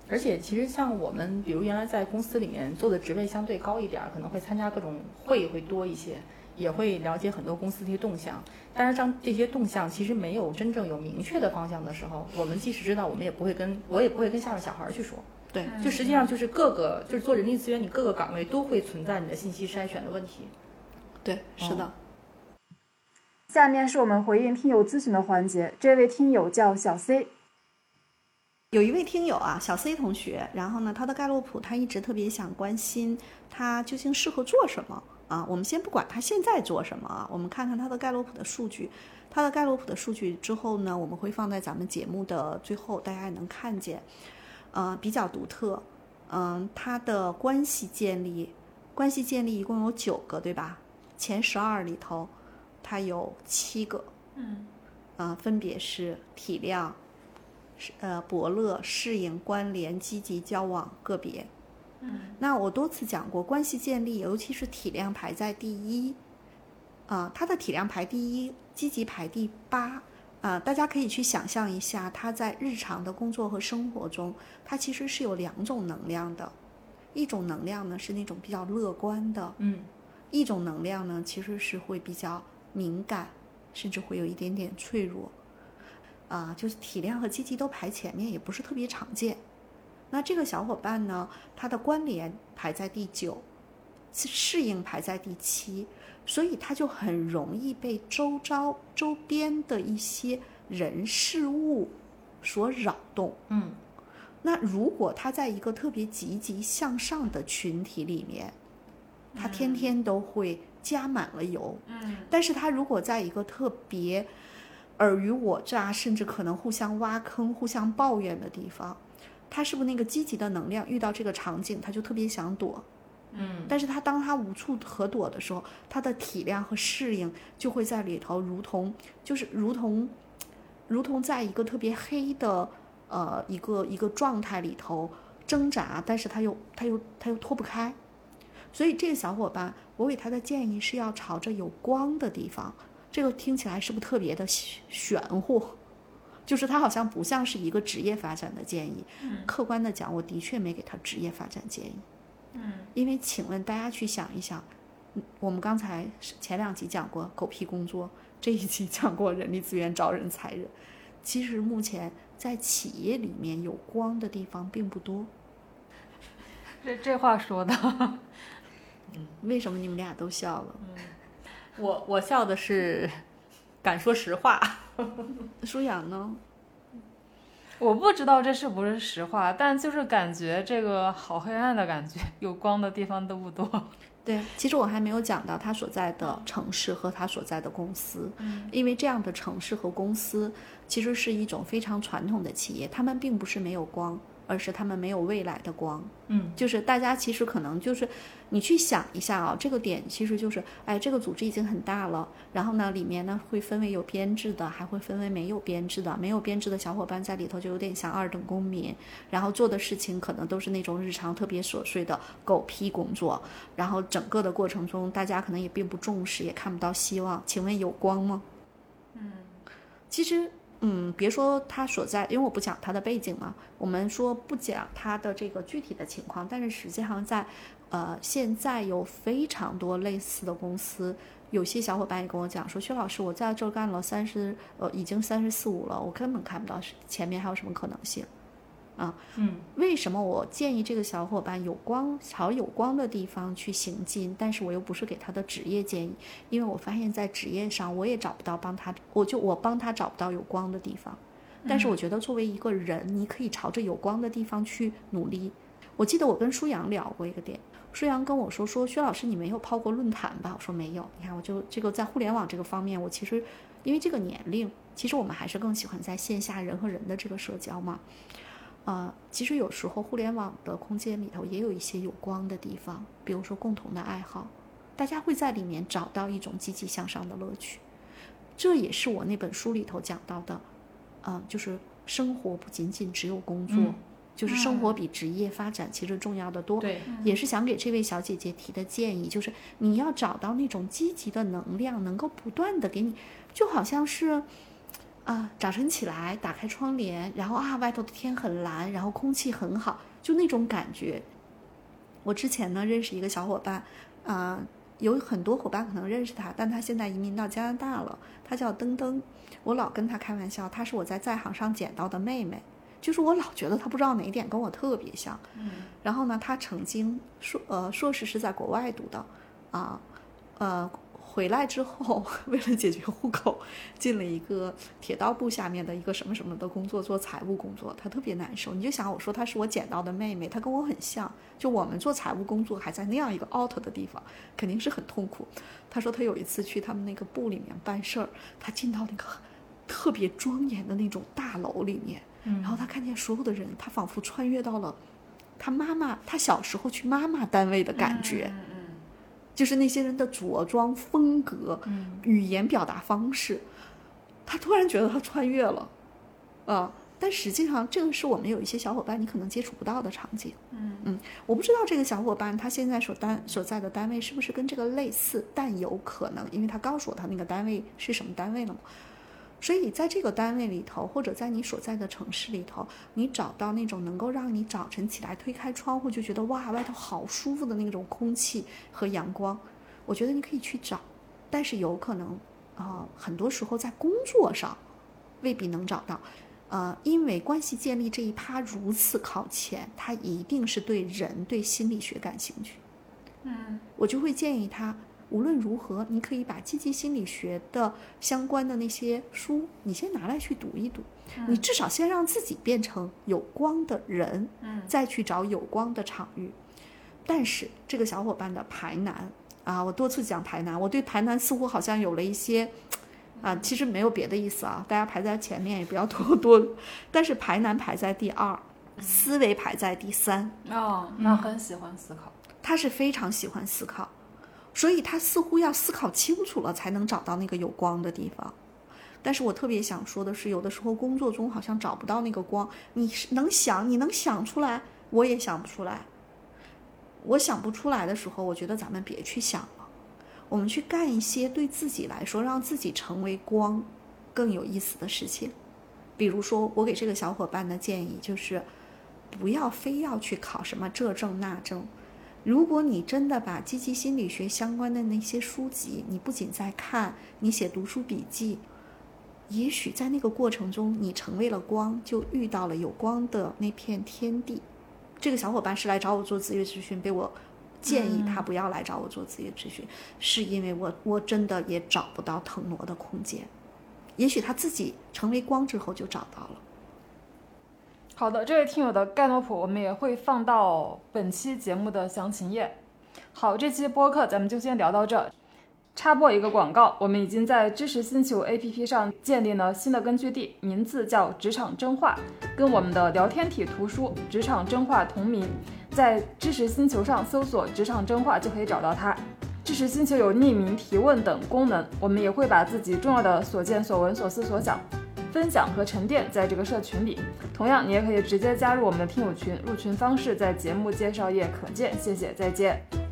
而且其实像我们，比如原来在公司里面做的职位相对高一点儿，可能会参加各种会议会多一些，也会了解很多公司的一些动向。但是像这些动向其实没有真正有明确的方向的时候，我们即使知道，我们也不会跟我也不会跟下面小孩儿去说。对，就实际上就是各个就是做人力资源，你各个岗位都会存在你的信息筛选的问题。对，是的。下面是我们回应听友咨询的环节，这位听友叫小 C，有一位听友啊，小 C 同学，然后呢，他的盖洛普他一直特别想关心他究竟适合做什么啊。我们先不管他现在做什么啊，我们看看他的盖洛普的数据。他的盖洛普的数据之后呢，我们会放在咱们节目的最后，大家也能看见。呃，比较独特。嗯、他的关系建立，关系建立一共有九个，对吧？前十二里头，他有七个。嗯呃，分别是体谅、是呃伯乐、适应、关联、积极交往、个别。嗯那我多次讲过，关系建立，尤其是体量排在第一，啊、他的体量排第一，积极排第八。啊、大家可以去想象一下，他在日常的工作和生活中，他其实是有两种能量的，一种能量呢是那种比较乐观的，嗯一种能量呢，其实是会比较敏感，甚至会有一点点脆弱，啊，就是体谅和积极都排前面，也不是特别常见。那这个小伙伴呢，他的关联排在第九，适应排在第七，所以他就很容易被周遭周边的一些人事物所扰动。嗯那如果他在一个特别积极向上的群体里面，他天天都会加满了油。嗯但是他如果在一个特别尔虞我诈，甚至可能互相挖坑、互相抱怨的地方，他是不是那个积极的能量遇到这个场景，他就特别想躲？嗯但是他当他无处可躲的时候，他的体谅和适应就会在里头，如同就是如同如同在一个特别黑的呃一个一个状态里头挣扎，但是他又他又他又脱不开。所以这个小伙伴，我给他的建议是要朝着有光的地方。这个听起来是不是特别的玄乎？就是他好像不像是一个职业发展的建议。客观的讲，我的确没给他职业发展建议。嗯因为请问大家去想一想，嗯我们刚才前两集讲过狗屁工作，这一集讲过人力资源招人才人。其实目前在企业里面有光的地方并不多。这这话说的，为什么你们俩都笑了？我我笑的是 敢说实话。舒阳呢？我不知道这是不是实话，但就是感觉这个好黑暗的感觉，有光的地方都不多。对，其实我还没有讲到他所在的城市和他所在的公司，因为这样的城市和公司其实是一种非常传统的企业，他们并不是没有光，而是他们没有未来的光。嗯就是大家其实可能就是你去想一下啊，这个点其实就是，哎，这个组织已经很大了，然后呢，里面呢会分为有编制的，还会分为没有编制的，没有编制的小伙伴在里头就有点像二等公民，然后做的事情可能都是那种日常特别琐碎的狗屁工作，然后整个的过程中大家可能也并不重视，也看不到希望。请问有光吗？嗯其实，嗯，别说他所在，因为我不讲他的背景嘛，我们说不讲他的这个具体的情况，但是实际上在，呃，现在有非常多类似的公司，有些小伙伴也跟我讲说，薛老师，我在这干了三十，呃，已经三十四五了，我根本看不到前面还有什么可能性，啊。嗯，为什么我建议这个小伙伴有光朝有光的地方去行进？但是我又不是给他的职业建议，因为我发现在职业上我也找不到帮他，我就我帮他找不到有光的地方。但是我觉得作为一个人，你可以朝着有光的地方去努力。我记得我跟舒阳聊过一个点，舒阳跟我说说薛老师你没有泡过论坛吧？我说没有。你看我就这个在互联网这个方面，我其实因为这个年龄，其实我们还是更喜欢在线下人和人的这个社交嘛。呃，其实有时候互联网的空间里头也有一些有光的地方，比如说共同的爱好，大家会在里面找到一种积极向上的乐趣。这也是我那本书里头讲到的，呃，就是生活不仅仅只有工作，嗯就是生活比职业发展其实重要的多。对，也是想给这位小姐姐提的建议，就是你要找到那种积极的能量，能够不断的给你，就好像是，啊，早晨起来打开窗帘，然后啊，外头的天很蓝，然后空气很好，就那种感觉。我之前呢认识一个小伙伴，啊、有很多伙伴可能认识他，但他现在移民到加拿大了，他叫登登。我老跟他开玩笑，他是我在在行上捡到的妹妹，就是我老觉得他不知道哪一点跟我特别像。嗯然后呢，他曾经硕呃硕士是在国外读的，啊，呃回来之后 为了解决户口，进了一个铁道部下面的一个什么什么的工作，做财务工作，他特别难受。你就想我说她是我捡到的妹妹，她跟我很像，就我们做财务工作还在那样一个 out 的地方，肯定是很痛苦。他说他有一次去他们那个部里面办事儿，他进到那个特别庄严的那种大楼里面，然后他看见所有的人，他仿佛穿越到了他妈妈，他小时候去妈妈单位的感觉，就是那些人的着装风格、语言表达方式，他突然觉得他穿越了，啊、但实际上这个是我们有一些小伙伴你可能接触不到的场景，嗯我不知道这个小伙伴他现在所单所在的单位是不是跟这个类似，但有可能，因为他告诉我他那个单位是什么单位了嘛。所以在这个单位里头，或者在你所在的城市里头，你找到那种能够让你早晨起来推开窗户就觉得哇，外头好舒服的那种空气和阳光，我觉得你可以去找，但是有可能啊、呃很多时候在工作上未必能找到。呃，因为关系建立这一趴如此靠前，他一定是对人、对心理学感兴趣。嗯，我就会建议他，无论如何，你可以把积极心理学的相关的那些书，你先拿来去读一读。你至少先让自己变成有光的人，嗯再去找有光的场域。但是这个小伙伴的排难啊，我多次讲排难，我对排难似乎好像有了一些。啊，其实没有别的意思啊，大家排在前面也不要多多，但是排难排在第二，思维排在第三，哦，那很喜欢思考。他是非常喜欢思考，所以他似乎要思考清楚了才能找到那个有光的地方。但是我特别想说的是，有的时候工作中好像找不到那个光，你能想，你能想出来，我也想不出来。我想不出来的时候，我觉得咱们别去想了，我们去干一些对自己来说让自己成为光更有意思的事情。比如说，我给这个小伙伴的建议就是，不要非要去考什么这证那证。如果你真的把积极心理学相关的那些书籍，你不仅在看，你写读书笔记，也许在那个过程中，你成为了光，就遇到了有光的那片天地。这个小伙伴是来找我做职业咨询，被我建议他不要来找我做职业咨询，是因为我我真的也找不到腾挪的空间。也许他自己成为光之后就找到了。好的，这位听友的盖诺普我们也会放到本期节目的详情页。好，这期播客咱们就先聊到这。插播一个广告，我们已经在知识星球 APP 上建立了新的根据地，名字叫“职场真话”，跟我们的聊天体图书《职场真话》同名。在知识星球上搜索“职场真话”就可以找到它。知识星球有匿名提问等功能，我们也会把自己重要的所见所闻、所思所想分享和沉淀在这个社群里。同样，你也可以直接加入我们的听友群，入群方式在节目介绍页可见。谢谢，再见。